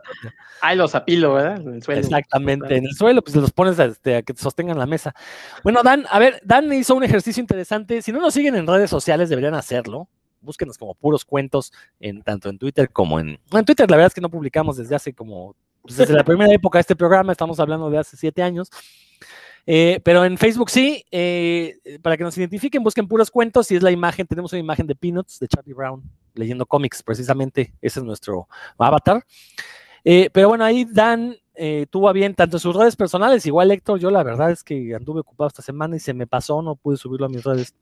Speaker 4: Ahí los apilo, ¿verdad? En el suelo.
Speaker 2: Exactamente, en el suelo, pues los pones a, este, a que te sostengan la mesa. Bueno, Dan, a ver, Dan hizo un ejercicio interesante. Si no nos siguen en redes sociales, deberían hacerlo. Búsquenos como puros cuentos, en, tanto en Twitter como en. en Twitter, la verdad es que no publicamos desde hace como. pues, desde la primera época de este programa, estamos hablando de hace siete años. Eh, pero en Facebook sí, eh, para que nos identifiquen, busquen puros cuentos y es la imagen, tenemos una imagen de Peanuts, de Charlie Brown, leyendo cómics, precisamente, ese es nuestro avatar. Eh, pero bueno, ahí Dan eh, tuvo a bien tanto en sus redes personales, igual Héctor, yo la verdad es que anduve ocupado esta semana y se me pasó, no pude subirlo a mis redes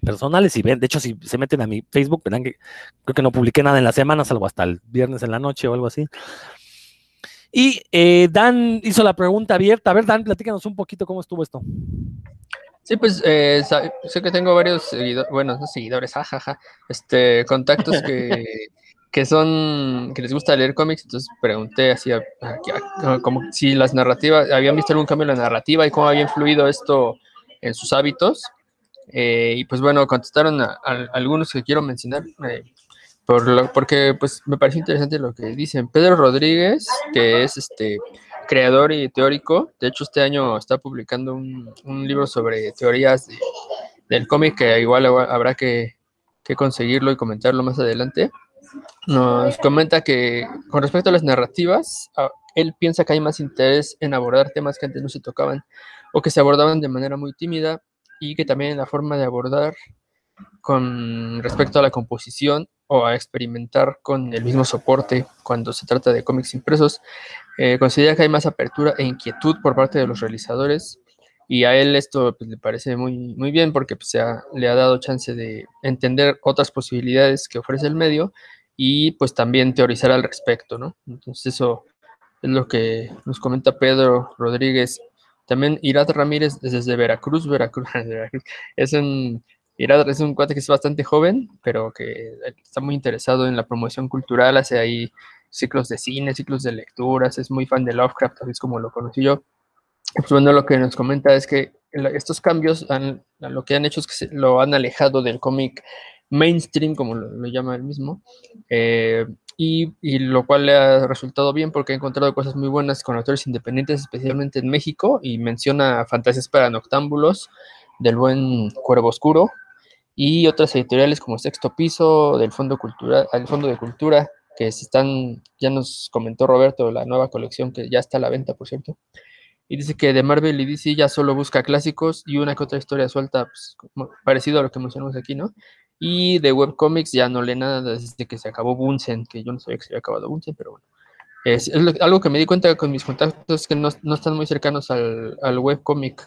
Speaker 2: personales y ven, de hecho si se meten a mi Facebook, verán que creo que no publiqué nada en la semana, salvo hasta el viernes en la noche o algo así. Y eh, Dan hizo la pregunta abierta. A ver, Dan, platícanos un poquito cómo estuvo esto.
Speaker 3: Sí, pues eh, sé que tengo varios seguidores, bueno, no seguidores, jajaja, este, contactos que, que son, que les gusta leer cómics, entonces pregunté así, a- a- a- como si las narrativas, habían visto algún cambio en la narrativa y cómo había influido esto en sus hábitos. Eh, y pues bueno, contestaron a, a- algunos que quiero mencionar, eh, por lo- porque pues me pareció interesante lo que dicen. Pedro Rodríguez, que es este creador y teórico. De hecho, este año está publicando un, un libro sobre teorías de- del cómic que igual habrá- que, que conseguirlo y comentarlo más adelante. Nos comenta que con respecto a las narrativas, a- él piensa que hay más interés en abordar temas que antes no se tocaban o que se abordaban de manera muy tímida y que también la forma de abordar con respecto a la composición o a experimentar con el mismo soporte cuando se trata de cómics impresos eh, considera que hay más apertura e inquietud por parte de los realizadores y a él esto pues, le parece muy, muy bien porque pues, le ha dado chance de entender otras posibilidades que ofrece el medio y pues también teorizar al respecto, ¿no? Entonces eso es lo que nos comenta Pedro Rodríguez. También Irad Ramírez desde Veracruz, Veracruz, es un, Irad es un cuate que es bastante joven, pero que está muy interesado en la promoción cultural, hace ahí ciclos de cine, ciclos de lecturas, es muy fan de Lovecraft, así es como lo conocí yo. Pues bueno, lo que nos comenta es que estos cambios han- lo que han hecho es que lo han alejado del cómic mainstream, como lo, lo llama él mismo, eh, y, y lo cual le ha resultado bien porque ha encontrado cosas muy buenas con autores independientes, especialmente en México, y menciona Fantasías para Noctámbulos, del buen Cuervo Oscuro, y otras editoriales como Sexto Piso, del Fondo Cultura, el Fondo de Cultura, que están, ya nos comentó Roberto, la nueva colección que ya está a la venta, por cierto. Y dice que de Marvel y DC ya solo busca clásicos y una que otra historia suelta, pues, parecido a lo que mencionamos aquí, ¿no? Y de webcomics ya no lee nada desde que se acabó Bunsen, que yo no sabía que se había acabado Bunsen, pero bueno. Es, es lo- algo que me di cuenta con mis contactos que no, no están muy cercanos al, al webcomic.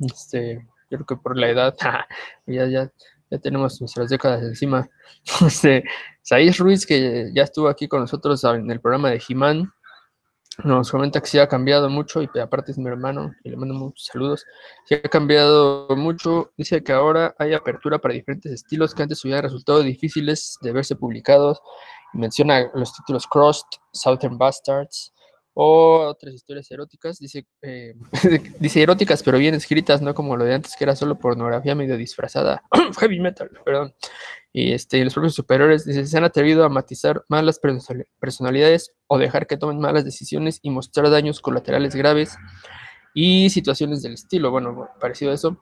Speaker 3: Este, yo creo que por la edad, ya, ya, ya tenemos nuestras décadas encima. Este, Saiz Ruiz, que ya estuvo aquí con nosotros en el programa de He-Man, nos comenta que sí ha cambiado mucho y aparte es mi hermano y le mando muchos saludos. Sí ha cambiado mucho. Dice que ahora hay apertura para diferentes estilos que antes hubieran resultado difíciles de verse publicados. Menciona los títulos Crossed, Southern Bastards O otras historias eróticas, dice, eh, dice eróticas, pero bien escritas, no como lo de antes, que era solo pornografía medio disfrazada. Heavy metal, perdón. Y este, los propios superiores dice, se han atrevido a matizar malas personalidades o dejar que tomen malas decisiones y mostrar daños colaterales graves y situaciones del estilo. Bueno, parecido a eso.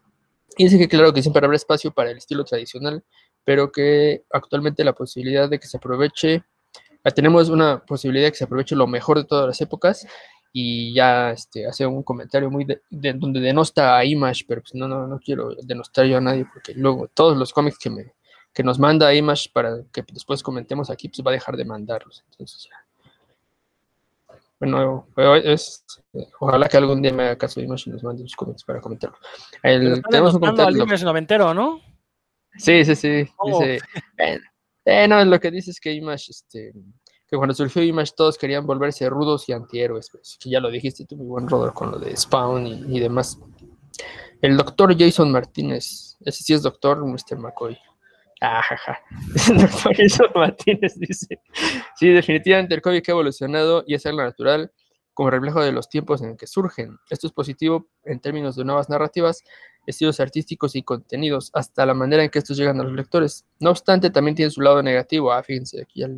Speaker 3: Y dice que claro que siempre habrá espacio para el estilo tradicional, pero que actualmente la posibilidad de que se aproveche, tenemos una posibilidad de que se aproveche lo mejor de todas las épocas y ya este, hace un comentario muy de, donde denosta a Image, pero pues no, no, no quiero denostar yo a nadie porque luego todos los cómics que, me, que nos manda Image para que después comentemos aquí, pues va a dejar de mandarlos. Entonces ya. Bueno, es, ojalá que algún día me haga caso de Image y nos mande sus cómics para comentarlo.
Speaker 2: El, tenemos un comentario. Al noventero, ¿no?
Speaker 3: Sí, sí, sí. Oh. Eh, no, lo que dice es que Image, este, que cuando surgió Image todos querían volverse rudos y antihéroes, pues, ya lo dijiste tú, muy buen Rodor, con lo de Spawn y, demás. El doctor Jason Martínez, ese sí es doctor, Mr. McCoy. Ajaja. El doctor Jason Martínez dice, sí, definitivamente el cómic ha evolucionado y es algo natural como reflejo de los tiempos en que surgen. Esto es positivo en términos de nuevas narrativas, estilos artísticos y contenidos, hasta la manera en que estos llegan a los lectores. No obstante, también tiene su lado negativo. Ah, fíjense, aquí ya,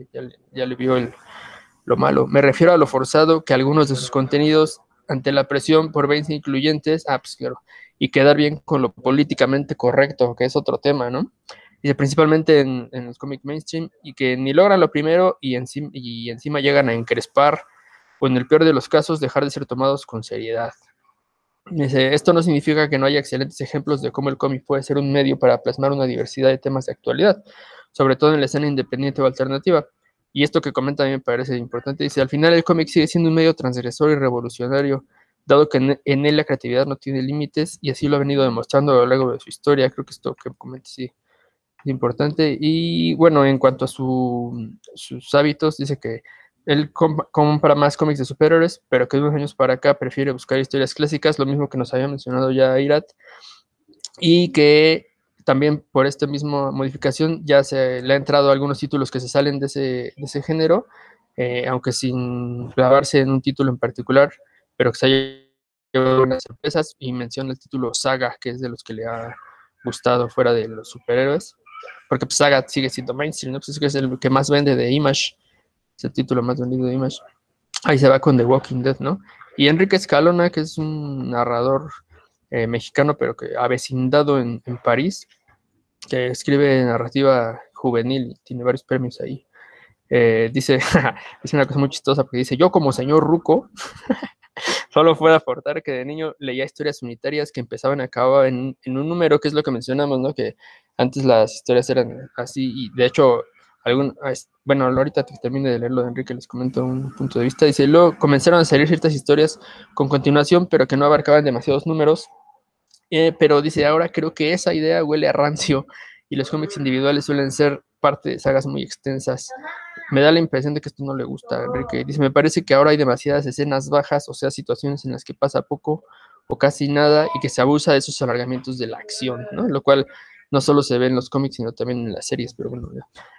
Speaker 3: le vio el, lo malo. Me refiero a lo forzado que algunos de sus contenidos, ante la presión por verse incluyentes, ah, pues claro, y quedar bien con lo políticamente correcto, que es otro tema, ¿no? Y principalmente en, en los cómics mainstream, y que ni logran lo primero y, encima, y encima llegan a encrespar o en el peor de los casos dejar de ser tomados con seriedad. Esto no significa que no haya excelentes ejemplos de cómo el cómic puede ser un medio para plasmar una diversidad de temas de actualidad, sobre todo en la escena independiente o alternativa. Y esto que comenta a mí me parece importante. Dice, al final el cómic sigue siendo un medio transgresor y revolucionario, dado que en, él la creatividad no tiene límites y así lo ha venido demostrando a lo largo de su historia. Creo que esto que comenta sí es importante. Y bueno, en cuanto a sus hábitos, dice que él compra más cómics de superhéroes, pero que de unos años para acá prefiere buscar historias clásicas, lo mismo que nos había mencionado ya Irat, y que también por esta misma modificación ya se le ha entrado algunos títulos que se salen de ese, de género, eh, aunque sin clavarse en un título en particular, pero que se haya llevado unas sorpresas y menciona el título Saga, que es de los que le ha gustado fuera de los superhéroes, porque pues, Saga sigue siendo mainstream, ¿no? Pues es el que más vende de Image es el título más vendido de Image. Ahí se va con The Walking Dead, ¿no? Y Enrique Escalona, que es un narrador eh, mexicano, pero que ha vecindado en, París, que escribe narrativa juvenil tiene varios premios ahí. Eh, dice, dice una cosa muy chistosa porque dice, yo como señor Ruco, solo puedo aportar que de niño leía historias unitarias que empezaban y acababan en, un número, que es lo que mencionamos, ¿no? Que antes las historias eran así y de hecho Ah, bueno, ahorita que termine de leerlo de Enrique les comento un punto de vista. Dice, luego comenzaron a salir ciertas historias con continuación, pero que no abarcaban demasiados números. Eh, pero dice, ahora creo que esa idea huele a rancio y los cómics individuales suelen ser parte de sagas muy extensas. Me da la impresión de que esto no le gusta a Enrique. Dice, me parece que ahora hay demasiadas escenas bajas, o sea, situaciones en las que pasa poco o casi nada y que se abusa de esos alargamientos de la acción, ¿no? Lo cual no solo se ve en los cómics, sino también en las series, pero bueno,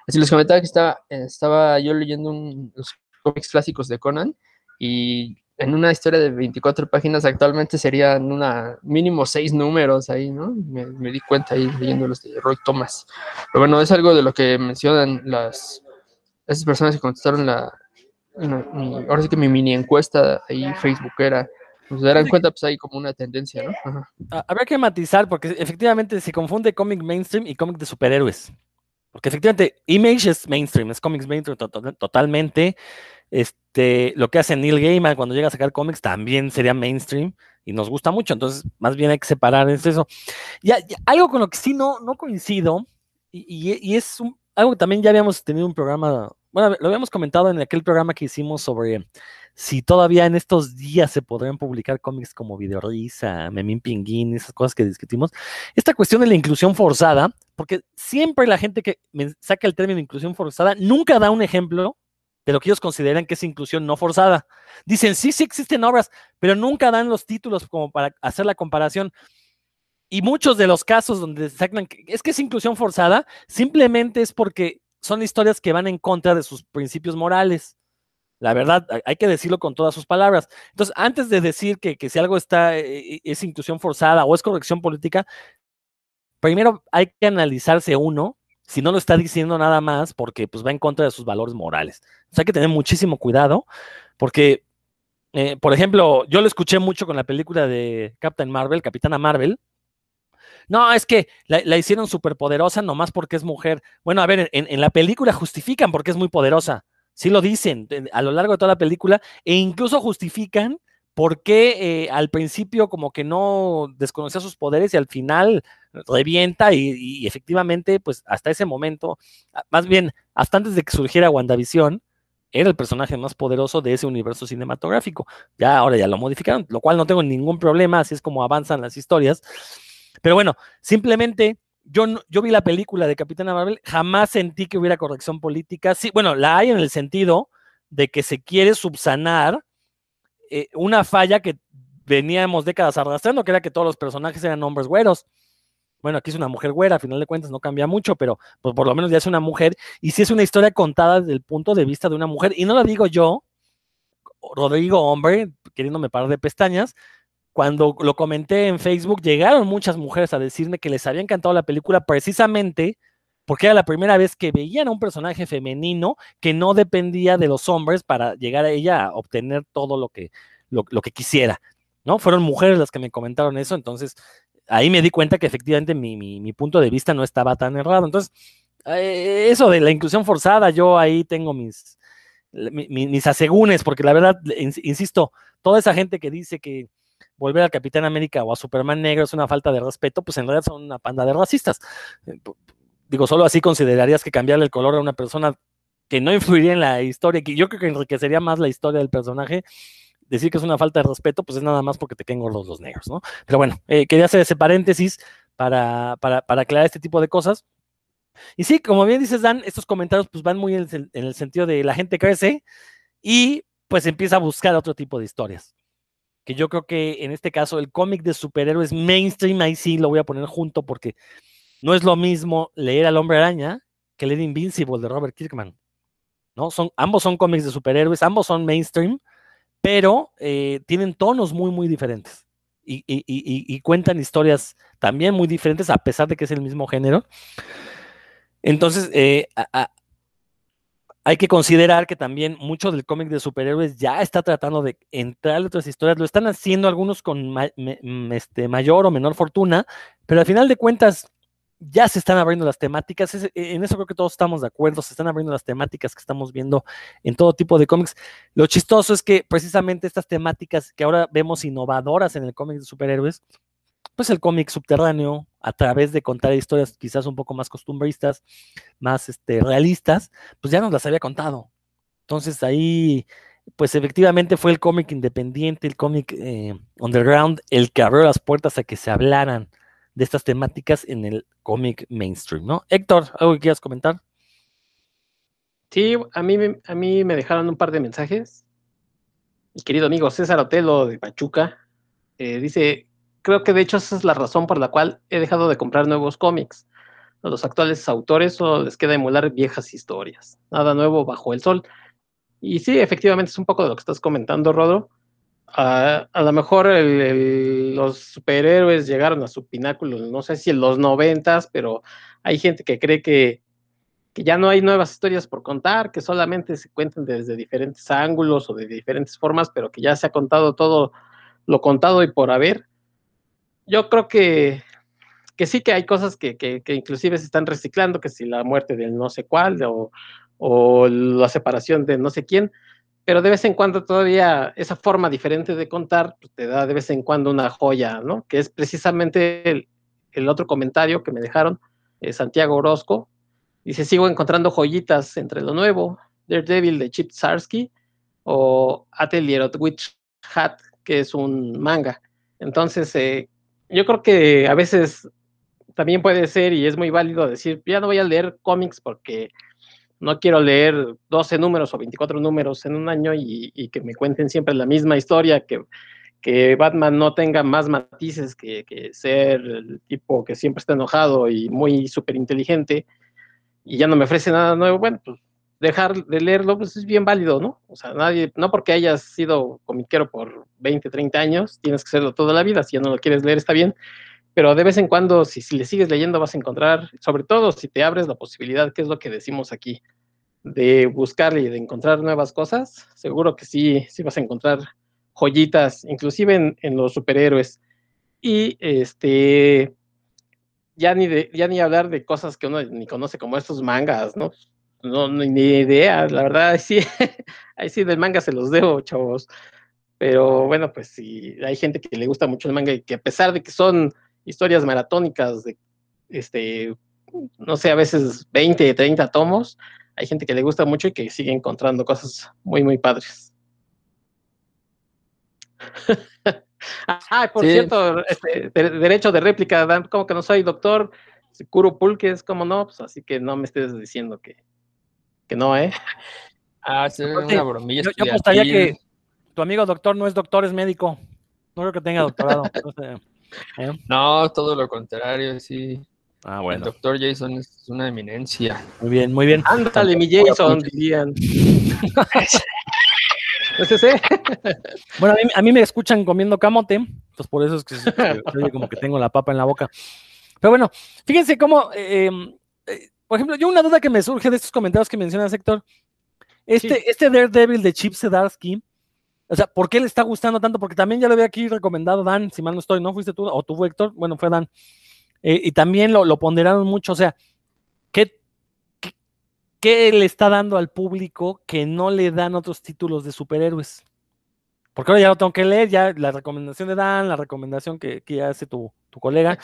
Speaker 3: Así les comentaba que estaba, estaba yo leyendo los cómics clásicos de Conan y en una historia de 24 páginas actualmente serían una mínimo seis números ahí, ¿no? Me, di cuenta ahí leyendo los de Roy Thomas. Pero bueno, es algo de lo que mencionan las esas personas que contestaron la, ahora sí que mi mini encuesta ahí facebookera pues se darán cuenta, pues hay como una tendencia, ¿no?
Speaker 2: Ajá. Habrá que matizar, porque efectivamente se confunde cómic mainstream y cómic de superhéroes. Porque efectivamente, Image es mainstream, es cómics mainstream totalmente. Este, lo que hace Neil Gaiman cuando llega a sacar cómics también sería mainstream y nos gusta mucho. Entonces, más bien hay que separar eso. Ya, algo con lo que sí no, no coincido, y, es algo que también ya habíamos tenido un programa, bueno, lo habíamos comentado en aquel programa que hicimos sobre si todavía en estos días se podrían publicar cómics como Videorisa, Memín Pinguín, esas cosas que discutimos. Esta cuestión de la inclusión forzada, porque siempre la gente que saca el término inclusión forzada nunca da un ejemplo de lo que ellos consideran que es inclusión no forzada. Dicen, sí, sí existen obras, pero nunca dan los títulos como para hacer la comparación. Y muchos de los casos donde sacan, es que es inclusión forzada, simplemente es porque son historias que van en contra de sus principios morales. La verdad, hay que decirlo con todas sus palabras. Entonces, antes de decir que, que si algo está, eh, es inclusión forzada o es corrección política, primero hay que analizarse uno, si no lo está diciendo nada más, porque pues va en contra de sus valores morales. Hay que tener muchísimo cuidado, porque, eh, por ejemplo, yo lo escuché mucho con la película de Captain Marvel, Capitana Marvel. No, es que la, hicieron súper poderosa nomás porque es mujer. Bueno, a ver, en la película justifican porque es muy poderosa sí lo dicen a lo largo de toda la película e incluso justifican por qué eh, al principio como que no desconocía sus poderes y al final revienta y, efectivamente pues hasta ese momento, más bien hasta antes de que surgiera WandaVision, era el personaje más poderoso de ese universo cinematográfico. Ya ahora ya lo modificaron, lo cual no tengo ningún problema, así es como avanzan las historias. Pero bueno, simplemente yo, yo vi la película de Capitana Marvel, jamás sentí que hubiera corrección política. Sí, bueno, la hay en el sentido de que se quiere subsanar eh, una falla que veníamos décadas arrastrando, que era que todos los personajes eran hombres güeros. Bueno, aquí es una mujer güera, a final de cuentas no cambia mucho, pero pues por lo menos ya es una mujer. Y si es una historia contada desde el punto de vista de una mujer, y no lo digo yo, Rodrigo, hombre, queriéndome parar de pestañas, cuando lo comenté en Facebook, llegaron muchas mujeres a decirme que les había encantado la película precisamente porque era la primera vez que veían a un personaje femenino que no dependía de los hombres para llegar a ella a obtener todo lo que, lo, que quisiera. ¿no? Fueron mujeres las que me comentaron eso, entonces ahí me di cuenta que efectivamente mi, punto de vista no estaba tan errado. Entonces, eh, eso de la inclusión forzada, yo ahí tengo mis, mis asegúnes, porque la verdad, insisto, toda esa gente que dice que volver al Capitán América o a Superman negro es una falta de respeto, pues en realidad son una panda de racistas. Eh, digo, solo así considerarías que cambiarle el color a una persona que no influiría en la historia, que yo creo que enriquecería más la historia del personaje. Decir que es una falta de respeto, pues es nada más porque te caen gordos los negros, ¿no? Pero bueno, eh, quería hacer ese paréntesis para, para, para, aclarar este tipo de cosas. Y sí, como bien dices, Dan, estos comentarios pues van muy en el, en el sentido de la gente crece y pues empieza a buscar otro tipo de historias que yo creo que en este caso el cómic de superhéroes mainstream, ahí sí lo voy a poner junto porque no es lo mismo leer al hombre araña que leer Invincible de Robert Kirkman. ¿no? Son, ambos son cómics de superhéroes, ambos son mainstream, pero eh, tienen tonos muy, muy diferentes. Y, cuentan historias también muy diferentes a pesar de que es el mismo género. Entonces, eh, hay que considerar que también mucho del cómic de superhéroes ya está tratando de entrar en otras historias. Lo están haciendo algunos con mm, este, mayor o menor fortuna, pero al final de cuentas ya se están abriendo las temáticas. E, en eso creo que todos estamos de acuerdo. Se están abriendo las temáticas que estamos viendo en todo tipo de cómics. Lo chistoso es que precisamente estas temáticas que ahora vemos innovadoras en el cómic de superhéroes, pues el cómic subterráneo, a través de contar historias quizás un poco más costumbristas, más este, realistas, pues ya nos las había contado. Entonces ahí, pues efectivamente fue el cómic independiente, el cómic eh, underground, el que abrió las puertas a que se hablaran de estas temáticas en el cómic mainstream, ¿no? Héctor, ¿algo que quieras comentar?
Speaker 4: Sí, a mí, a mí me dejaron un par de mensajes. Mi querido amigo César Otelo de Pachuca eh, dice, creo que de hecho esa es la razón por la cual he dejado de comprar nuevos cómics. A los actuales autores solo les queda emular viejas historias. Nada nuevo bajo el sol. Y sí, efectivamente es un poco de lo que estás comentando, Rodo. a lo mejor los superhéroes llegaron a su pináculo, no sé si en los noventas, pero hay gente que cree que, que ya no hay nuevas historias por contar, que solamente se cuentan desde diferentes ángulos o de diferentes formas, pero que ya se ha contado todo lo contado y por haber yo creo que, que sí que hay cosas que, que, inclusive se están reciclando, que si la muerte del no sé cuál o, o la separación de no sé quién, pero de vez en cuando todavía esa forma diferente de contar pues, te da de vez en cuando una joya, ¿no? Que es precisamente el, el otro comentario que me dejaron, eh, Santiago Orozco, dice, sigo encontrando joyitas entre lo nuevo, Daredevil de Chip Sarsky o Atelier of Witch Hat, que es un manga. Entonces, eh, yo creo que a veces también puede ser y es muy válido decir, ya no voy a leer cómics porque no quiero leer 12 números o 24 números en un año y, que me cuenten siempre la misma historia, que, que Batman no tenga más matices que, que, ser el tipo que siempre está enojado y muy súper inteligente y ya no me ofrece nada nuevo, bueno, pues dejar de leerlo, pues es bien válido, ¿no? O sea, nadie, no porque hayas sido comiquero por 20, 30 años, tienes que hacerlo toda la vida, si ya no lo quieres leer está bien, pero de vez en cuando, si, si le sigues leyendo, vas a encontrar, sobre todo si te abres la posibilidad, que es lo que decimos aquí, de buscar y de encontrar nuevas cosas, seguro que sí, sí vas a encontrar joyitas, inclusive en, en los superhéroes. Y este, ya ni, de, ya ni hablar de cosas que uno ni conoce como estos mangas, ¿no? No, ni idea, la verdad, ahí sí, ahí sí del manga se los debo, chavos. Pero bueno, pues sí, hay gente que le gusta mucho el manga y que a pesar de que son historias maratónicas de, este, no sé, a veces 20, 30 tomos, hay gente que le gusta mucho y que sigue encontrando cosas muy, muy padres. ah, por
Speaker 3: Sí.
Speaker 4: cierto, este, de- derecho de réplica, Dan, como que no soy doctor, Kuro Pulques, como no, pues así que no me estés diciendo que, que no, ¿eh?
Speaker 3: Ah, sí,
Speaker 2: Aparte,
Speaker 3: una bromilla.
Speaker 2: Yo, yo apostaría que tu amigo doctor no es doctor, es médico. No creo que tenga doctorado. no sé. ¿Eh?
Speaker 3: No, todo lo contrario, sí.
Speaker 2: Ah,
Speaker 3: El
Speaker 2: bueno.
Speaker 3: doctor Jason es una eminencia.
Speaker 2: Muy bien, muy bien.
Speaker 4: Ándale, mi Jason, dirían. ¿Es ese?
Speaker 2: Bueno, a mí, a mí me escuchan comiendo camote, entonces por eso es que como que tengo la papa en la boca. Pero bueno, fíjense cómo, eh, eh, por ejemplo, yo una duda que me surge de estos comentarios que mencionas, Héctor, este,
Speaker 4: Sí.
Speaker 2: este Daredevil de Chip Zdarsky, o sea, ¿por qué le está gustando tanto? Porque también ya lo había aquí recomendado Dan, si mal no estoy, ¿no fuiste tú? ¿O tú Héctor? Bueno, fue Dan. Eh, y también lo, lo ponderaron mucho, o sea, ¿qué, qué, qué le está dando al público que no le dan otros títulos de superhéroes? Porque ahora ya lo tengo que leer, ya la recomendación de Dan, la recomendación que, que hace tu, tu colega,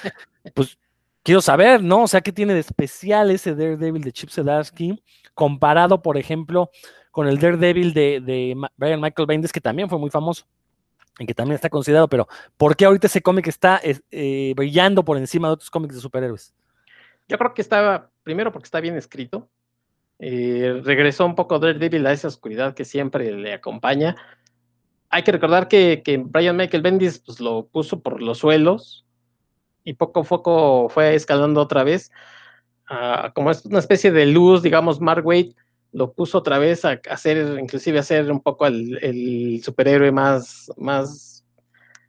Speaker 2: pues quiero saber, ¿no? O sea, ¿qué tiene de especial ese Daredevil de Chip Zdarsky comparado, por ejemplo, con el Daredevil de, de Brian Michael Bendis, que también fue muy famoso y que también está considerado, pero ¿por qué ahorita ese cómic está es- eh, brillando por encima de otros cómics de superhéroes?
Speaker 4: Yo creo que estaba, primero porque está bien escrito. eh, regresó un poco Daredevil a esa oscuridad que siempre le acompaña. Hay que recordar que, que Brian Michael Bendis pues, lo puso por los suelos y poco a poco fue escalando otra vez. ah, como es una especie de luz, digamos, Mark lo puso otra vez a hacer, inclusive a hacer un poco el, el superhéroe más, más,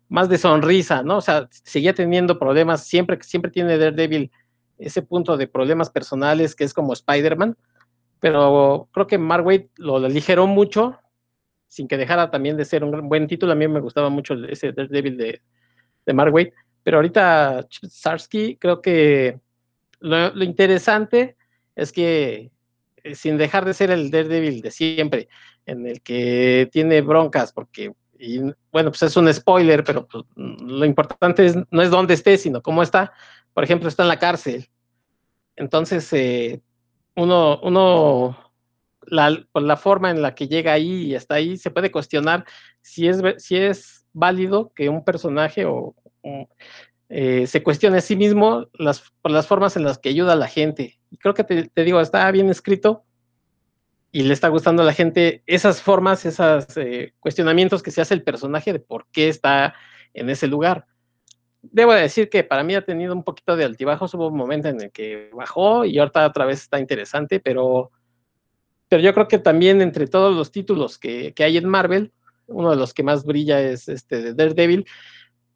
Speaker 4: más de sonrisa, ¿no? O sea, seguía teniendo problemas, siempre, siempre tiene Daredevil ese punto de problemas personales que es como Spider-Man, pero creo que Mark Waid lo aligeró mucho, sin que dejara también de ser un buen título. A mí me gustaba mucho ese Daredevil de, de Mark pero ahorita Zdarsky creo que lo, interesante es que eh, sin dejar de ser el Daredevil de siempre, en el que tiene broncas, porque, y, bueno, pues es un spoiler, pero pues, lo importante es, no es dónde esté, sino cómo está. Por ejemplo, está en la cárcel. Entonces, eh, uno, uno la, por la forma en la que llega ahí y está ahí, se puede cuestionar si es, si es válido que un personaje o eh, se cuestione a sí mismo las, por las formas en las que ayuda a la gente. Y creo que te, digo, está bien escrito y le está gustando a la gente esas formas, esos eh, cuestionamientos que se hace el personaje de por qué está en ese lugar. Debo decir que para mí ha tenido un poquito de altibajos, hubo un momento en el que bajó y ahorita otra vez está interesante, pero, pero yo creo que también entre todos los títulos que, que hay en Marvel, uno de los que más brilla es este de Daredevil,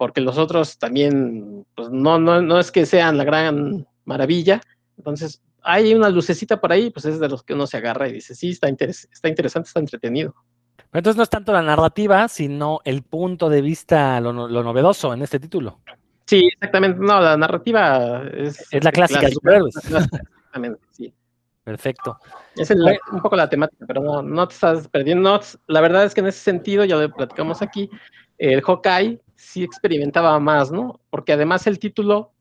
Speaker 4: porque los otros también, pues no, no, no es que sean la gran maravilla. Entonces, hay una lucecita por ahí, pues es de los que uno se agarra y dice, sí, está, interes está interesante, está entretenido.
Speaker 2: Pero entonces no es tanto la narrativa, sino el punto de vista, lo, lo novedoso en este título.
Speaker 4: Sí, exactamente. No, la narrativa es,
Speaker 2: es la clásica, de superhéroes.
Speaker 4: Exactamente, sí.
Speaker 2: Perfecto.
Speaker 4: Es un poco la temática, pero no, no te estás perdiendo. No, la verdad es que en ese sentido, ya lo platicamos aquí, el Hawkeye sí experimentaba más, ¿no? Porque además el título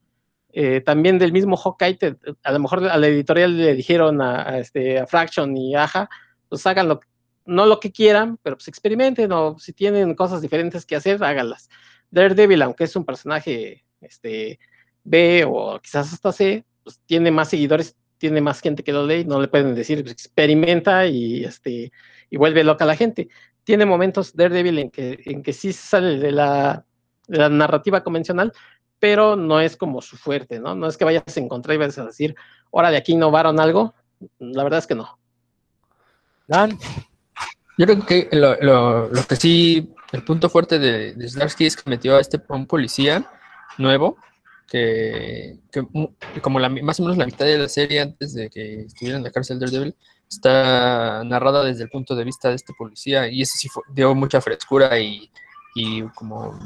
Speaker 4: eh, también del mismo Hawkeye, a lo mejor a la editorial le dijeron a, este, a Fraction y Aja, pues hagan lo, no lo que quieran, pero pues experimenten o si tienen cosas diferentes que hacer, háganlas. Daredevil, aunque es un personaje este, B o quizás hasta C, pues tiene más seguidores, tiene más gente que lo lee, no le pueden decir, pues, experimenta y, este, y vuelve loca a la gente. Tiene momentos Daredevil en que, en que sí sale de la, la narrativa convencional, pero no es como su fuerte, ¿no? No es que vayas a encontrar y vayas a decir, ahora de aquí innovaron algo. La verdad es que no.
Speaker 2: Dan.
Speaker 3: Yo creo que lo, lo, lo que sí, el punto fuerte de, de es que metió a este a un policía nuevo, que, que como la, más o menos la mitad de la serie antes de que estuviera en la cárcel Daredevil está narrada desde el punto de vista de este policía y eso sí fue- dio mucha frescura y, y como,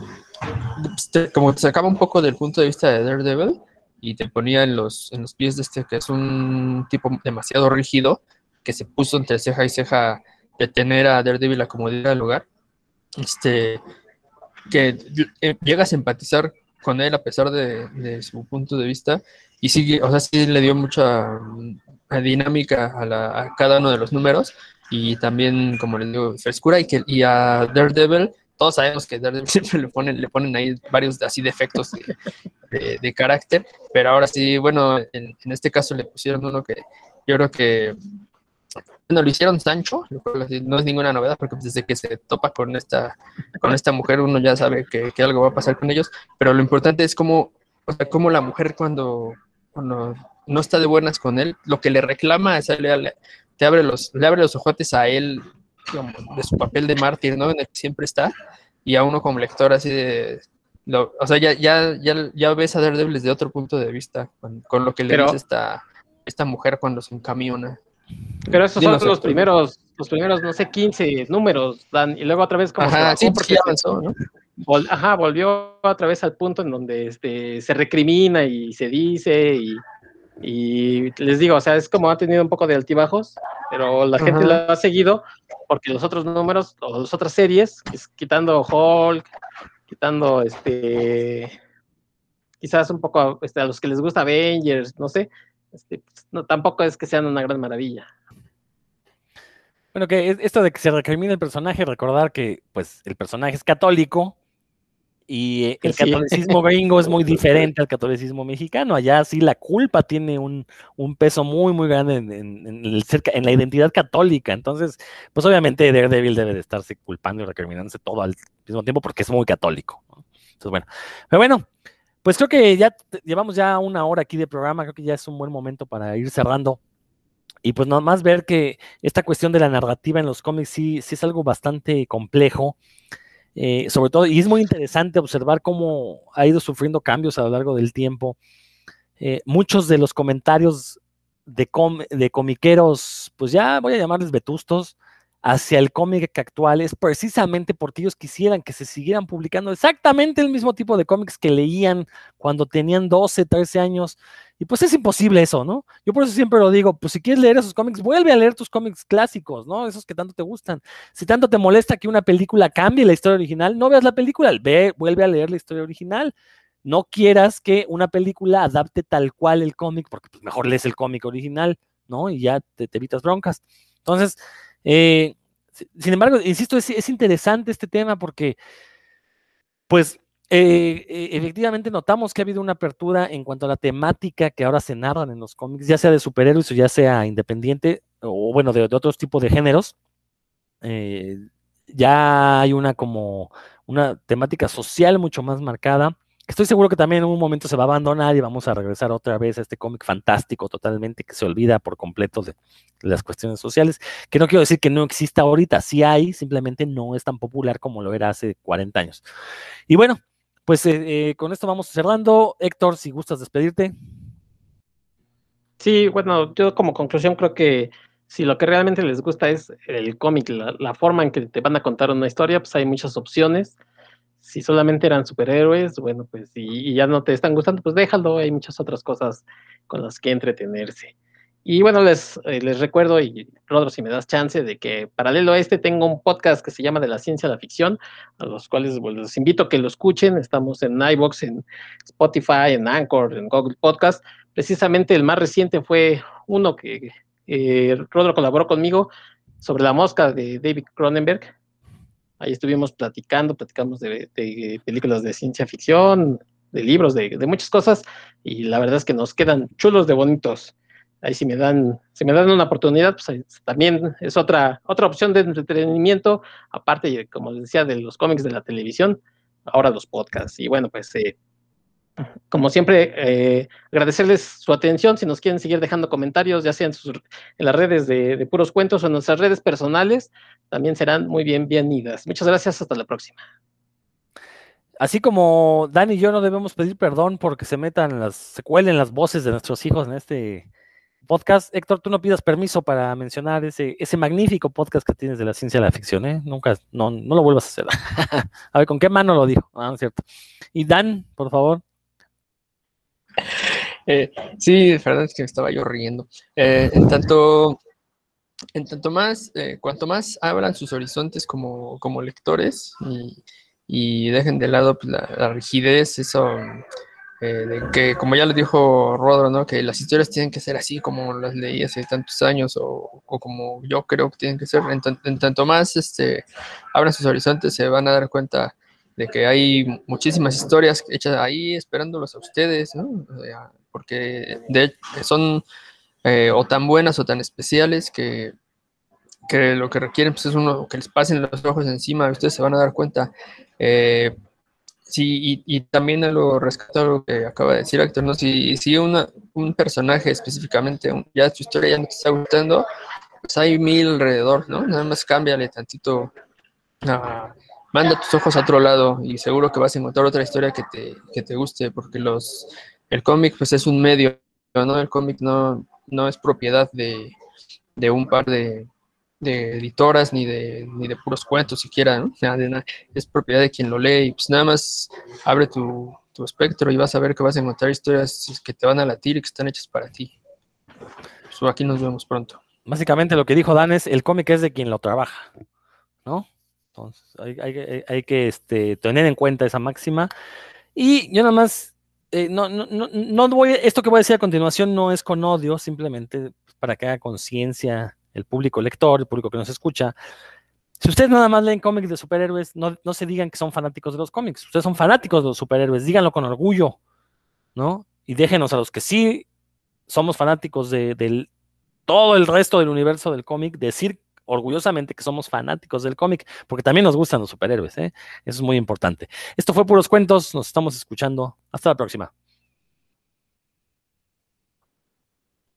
Speaker 3: te- como te sacaba un poco del punto de vista de Daredevil y te ponía en los, en los pies de este que es un tipo demasiado rígido que se puso entre ceja y ceja de tener a Daredevil a como diera lugar, este, que eh, a empatizar con él a pesar de, de su punto de vista y sigue, o sea, sí le dio mucha mm, dinámica a, la- a cada uno de los números y también, como les digo, frescura y que y a Daredevil, todos sabemos que Daredevil siempre le ponen, le ponen ahí varios así defectos de, de- de carácter, pero ahora sí, bueno, en, en este caso le pusieron uno que yo creo que bueno, lo hicieron Sancho, lo cual no es ninguna novedad porque desde que se topa con esta, con esta mujer uno ya sabe que, que algo va a pasar con ellos, pero lo importante es cómo, o sea, cómo la mujer cuando, cuando no está de buenas con él, lo que le reclama es le, le- abre los, le abre los ojotes a él de su papel de mártir, ¿no? En el que siempre está, y a uno como lector así de... lo- o sea, ya, ya, ya, ya ves a Daredevil desde otro punto de vista, con, con lo que le dice esta, esta mujer cuando se encamiona.
Speaker 4: Pero esos
Speaker 3: Dinos,
Speaker 4: son los primeros, los primeros, no sé, 15 números, Dan, y luego otra vez como
Speaker 3: Ajá, sí,
Speaker 4: porque
Speaker 3: sí
Speaker 4: se-
Speaker 3: avanzó, ¿no?
Speaker 4: vol- ajá, volvió otra vez al punto en donde este, se recrimina y se dice y, y les digo, o sea, es como ha tenido un poco de altibajos, pero la gente lo ha seguido porque los otros números o las otras series, quitando Hulk, quitando este, quizás un poco este, a los que les gusta Avengers, no sé, este, pues, no, tampoco es que sean una gran maravilla.
Speaker 2: Bueno, que es- esto de que se recrimina el personaje, recordar que pues el personaje es católico y eh, el catolicismo gringo es muy diferente al catolicismo mexicano. Allá sí la culpa tiene un, un peso muy, muy grande en, en- en el ser ca- en la identidad católica. Entonces, pues obviamente Daredevil debe de estarse culpando y recriminándose todo al mismo tiempo porque es muy católico. ¿no? Entonces, bueno, pero bueno, pues creo que ya llevamos ya una hora aquí de programa, creo que ya es un buen momento para ir cerrando. Y pues nada más ver que esta cuestión de la narrativa en los cómics sí, sí es algo bastante complejo, eh, sobre todo, y es muy interesante observar cómo ha ido sufriendo cambios a lo largo del tiempo. Eh, muchos de los comentarios de, com- de comiqueros, pues ya voy a llamarles vetustos, hacia el cómic actual es precisamente porque ellos quisieran que se siguieran publicando exactamente el mismo tipo de cómics que leían cuando tenían 12, 13 años. Y pues es imposible eso, ¿no? Yo por eso siempre lo digo, pues si quieres leer esos cómics, vuelve a leer tus cómics clásicos, ¿no? Esos que tanto te gustan. Si tanto te molesta que una película cambie la historia original, no veas la película, ve, vuelve a leer la historia original. No quieras que una película adapte tal cual el cómic, porque pues, mejor lees el cómic original, ¿no? Y ya te, te evitas broncas. Entonces, eh, si- sin embargo, insisto, es, es interesante este tema porque, pues, eh, eh, efectivamente notamos que ha habido una apertura en cuanto a la temática que ahora se narran en los cómics, ya sea de superhéroes o ya sea independiente, o bueno, de, otros tipos de géneros. Ya hay una como una temática social mucho más marcada. Estoy seguro que también en un momento se va a abandonar y vamos a regresar otra vez a este cómic fantástico totalmente que se olvida por completo de las cuestiones sociales, que no quiero decir que no exista ahorita, sí hay, simplemente no es tan popular como lo era hace 40 años. Y bueno, pues eh, eh, con esto vamos cerrando. Héctor, si gustas despedirte.
Speaker 4: Sí, bueno, yo como conclusión creo que si lo que realmente les gusta es el cómic, la, la forma en que te van a contar una historia, pues hay muchas opciones. Si solamente eran superhéroes, bueno, pues y, ya no te están gustando, pues déjalo, hay muchas otras cosas con las que entretenerse. Y bueno, les, eh, les recuerdo, y Rodro, si me das chance, de que paralelo a este tengo un podcast que se llama De la Ciencia a la Ficción, a los cuales bueno, les invito a que lo escuchen. Estamos en iVoox, en Spotify, en Anchor, en Google Podcast. Precisamente el más reciente fue uno que eh, Rodro colaboró conmigo sobre la mosca de David Cronenberg. Ahí estuvimos platicando, platicamos de, películas de ciencia ficción, de libros, de, muchas cosas, y la verdad es que nos quedan chulos de bonitos ahí si me dan, si me dan una oportunidad, pues también es otra, otra opción de entretenimiento, aparte, como les decía, de los cómics de la televisión, ahora los podcasts. Y bueno, pues eh, como siempre, eh, agradecerles su atención. Si nos quieren seguir dejando comentarios, ya sea en, las redes de, puros cuentos o en nuestras redes personales, también serán muy bien bienvenidas. Muchas gracias, hasta la próxima.
Speaker 2: Así como Dani y yo no debemos pedir perdón porque se metan las, se cuelen las voces de nuestros hijos en este podcast. Héctor, tú no pidas permiso para mencionar ese, magnífico podcast que tienes de la ciencia de la ficción, ¿eh? Nunca, no, no lo vuelvas a hacer. a ver, ¿con qué mano lo dijo? Ah, no es cierto. Y Dan, por favor.
Speaker 3: Eh, sí, verdad es que estaba yo riendo. Eh, en tanto, en tanto más, eh, cuanto más abran sus horizontes como, como lectores y, dejen de lado pues, la, rigidez, eso de que, como ya lo dijo Rodro, ¿no? que las historias tienen que ser así como las leí hace tantos años o, o como yo creo que tienen que ser. En, en, tanto más este, abran sus horizontes, se van a dar cuenta de que hay muchísimas historias hechas ahí esperándolos a ustedes, porque de, son eh, o tan buenas o tan especiales que, que lo que requieren pues, es uno que les pasen los ojos encima, ustedes se van a dar cuenta. Eh, sí, y, también lo rescato lo que acaba de decir Héctor, ¿no? Si, si un personaje específicamente, ya su historia ya no te está gustando, pues hay mil alrededor, ¿no? Nada más cámbiale tantito a manda tus ojos a otro lado y seguro que vas a encontrar otra historia que te, que te guste, porque los, el cómic pues es un medio, ¿no? El cómic no, no es propiedad de, de un par de, editoras ni de, ni de puros cuentos siquiera, ¿no? Es propiedad de quien lo lee y pues nada más abre tu, tu espectro y vas a ver que vas a encontrar historias que te van a latir y que están hechas para ti. Pues aquí nos vemos pronto.
Speaker 2: Básicamente lo que dijo Dan es, el cómic es de quien lo trabaja, ¿no? Entonces, hay, que este, tener en cuenta esa máxima. Y yo nada más, eh, no, no, no, voy, esto que voy a decir a continuación no es con odio, simplemente para que haga conciencia el público lector, el público que nos escucha. Si ustedes nada más leen cómics de superhéroes, no, no se digan que son fanáticos de los cómics. Ustedes son fanáticos de los superhéroes, díganlo con orgullo, ¿no? Y déjenos a los que sí somos fanáticos de, todo el resto del universo del cómic decir orgullosamente que somos fanáticos del cómic, porque también nos gustan los superhéroes, ¿eh? Eso es muy importante. Esto fue Puros Cuentos, nos estamos escuchando. Hasta la próxima.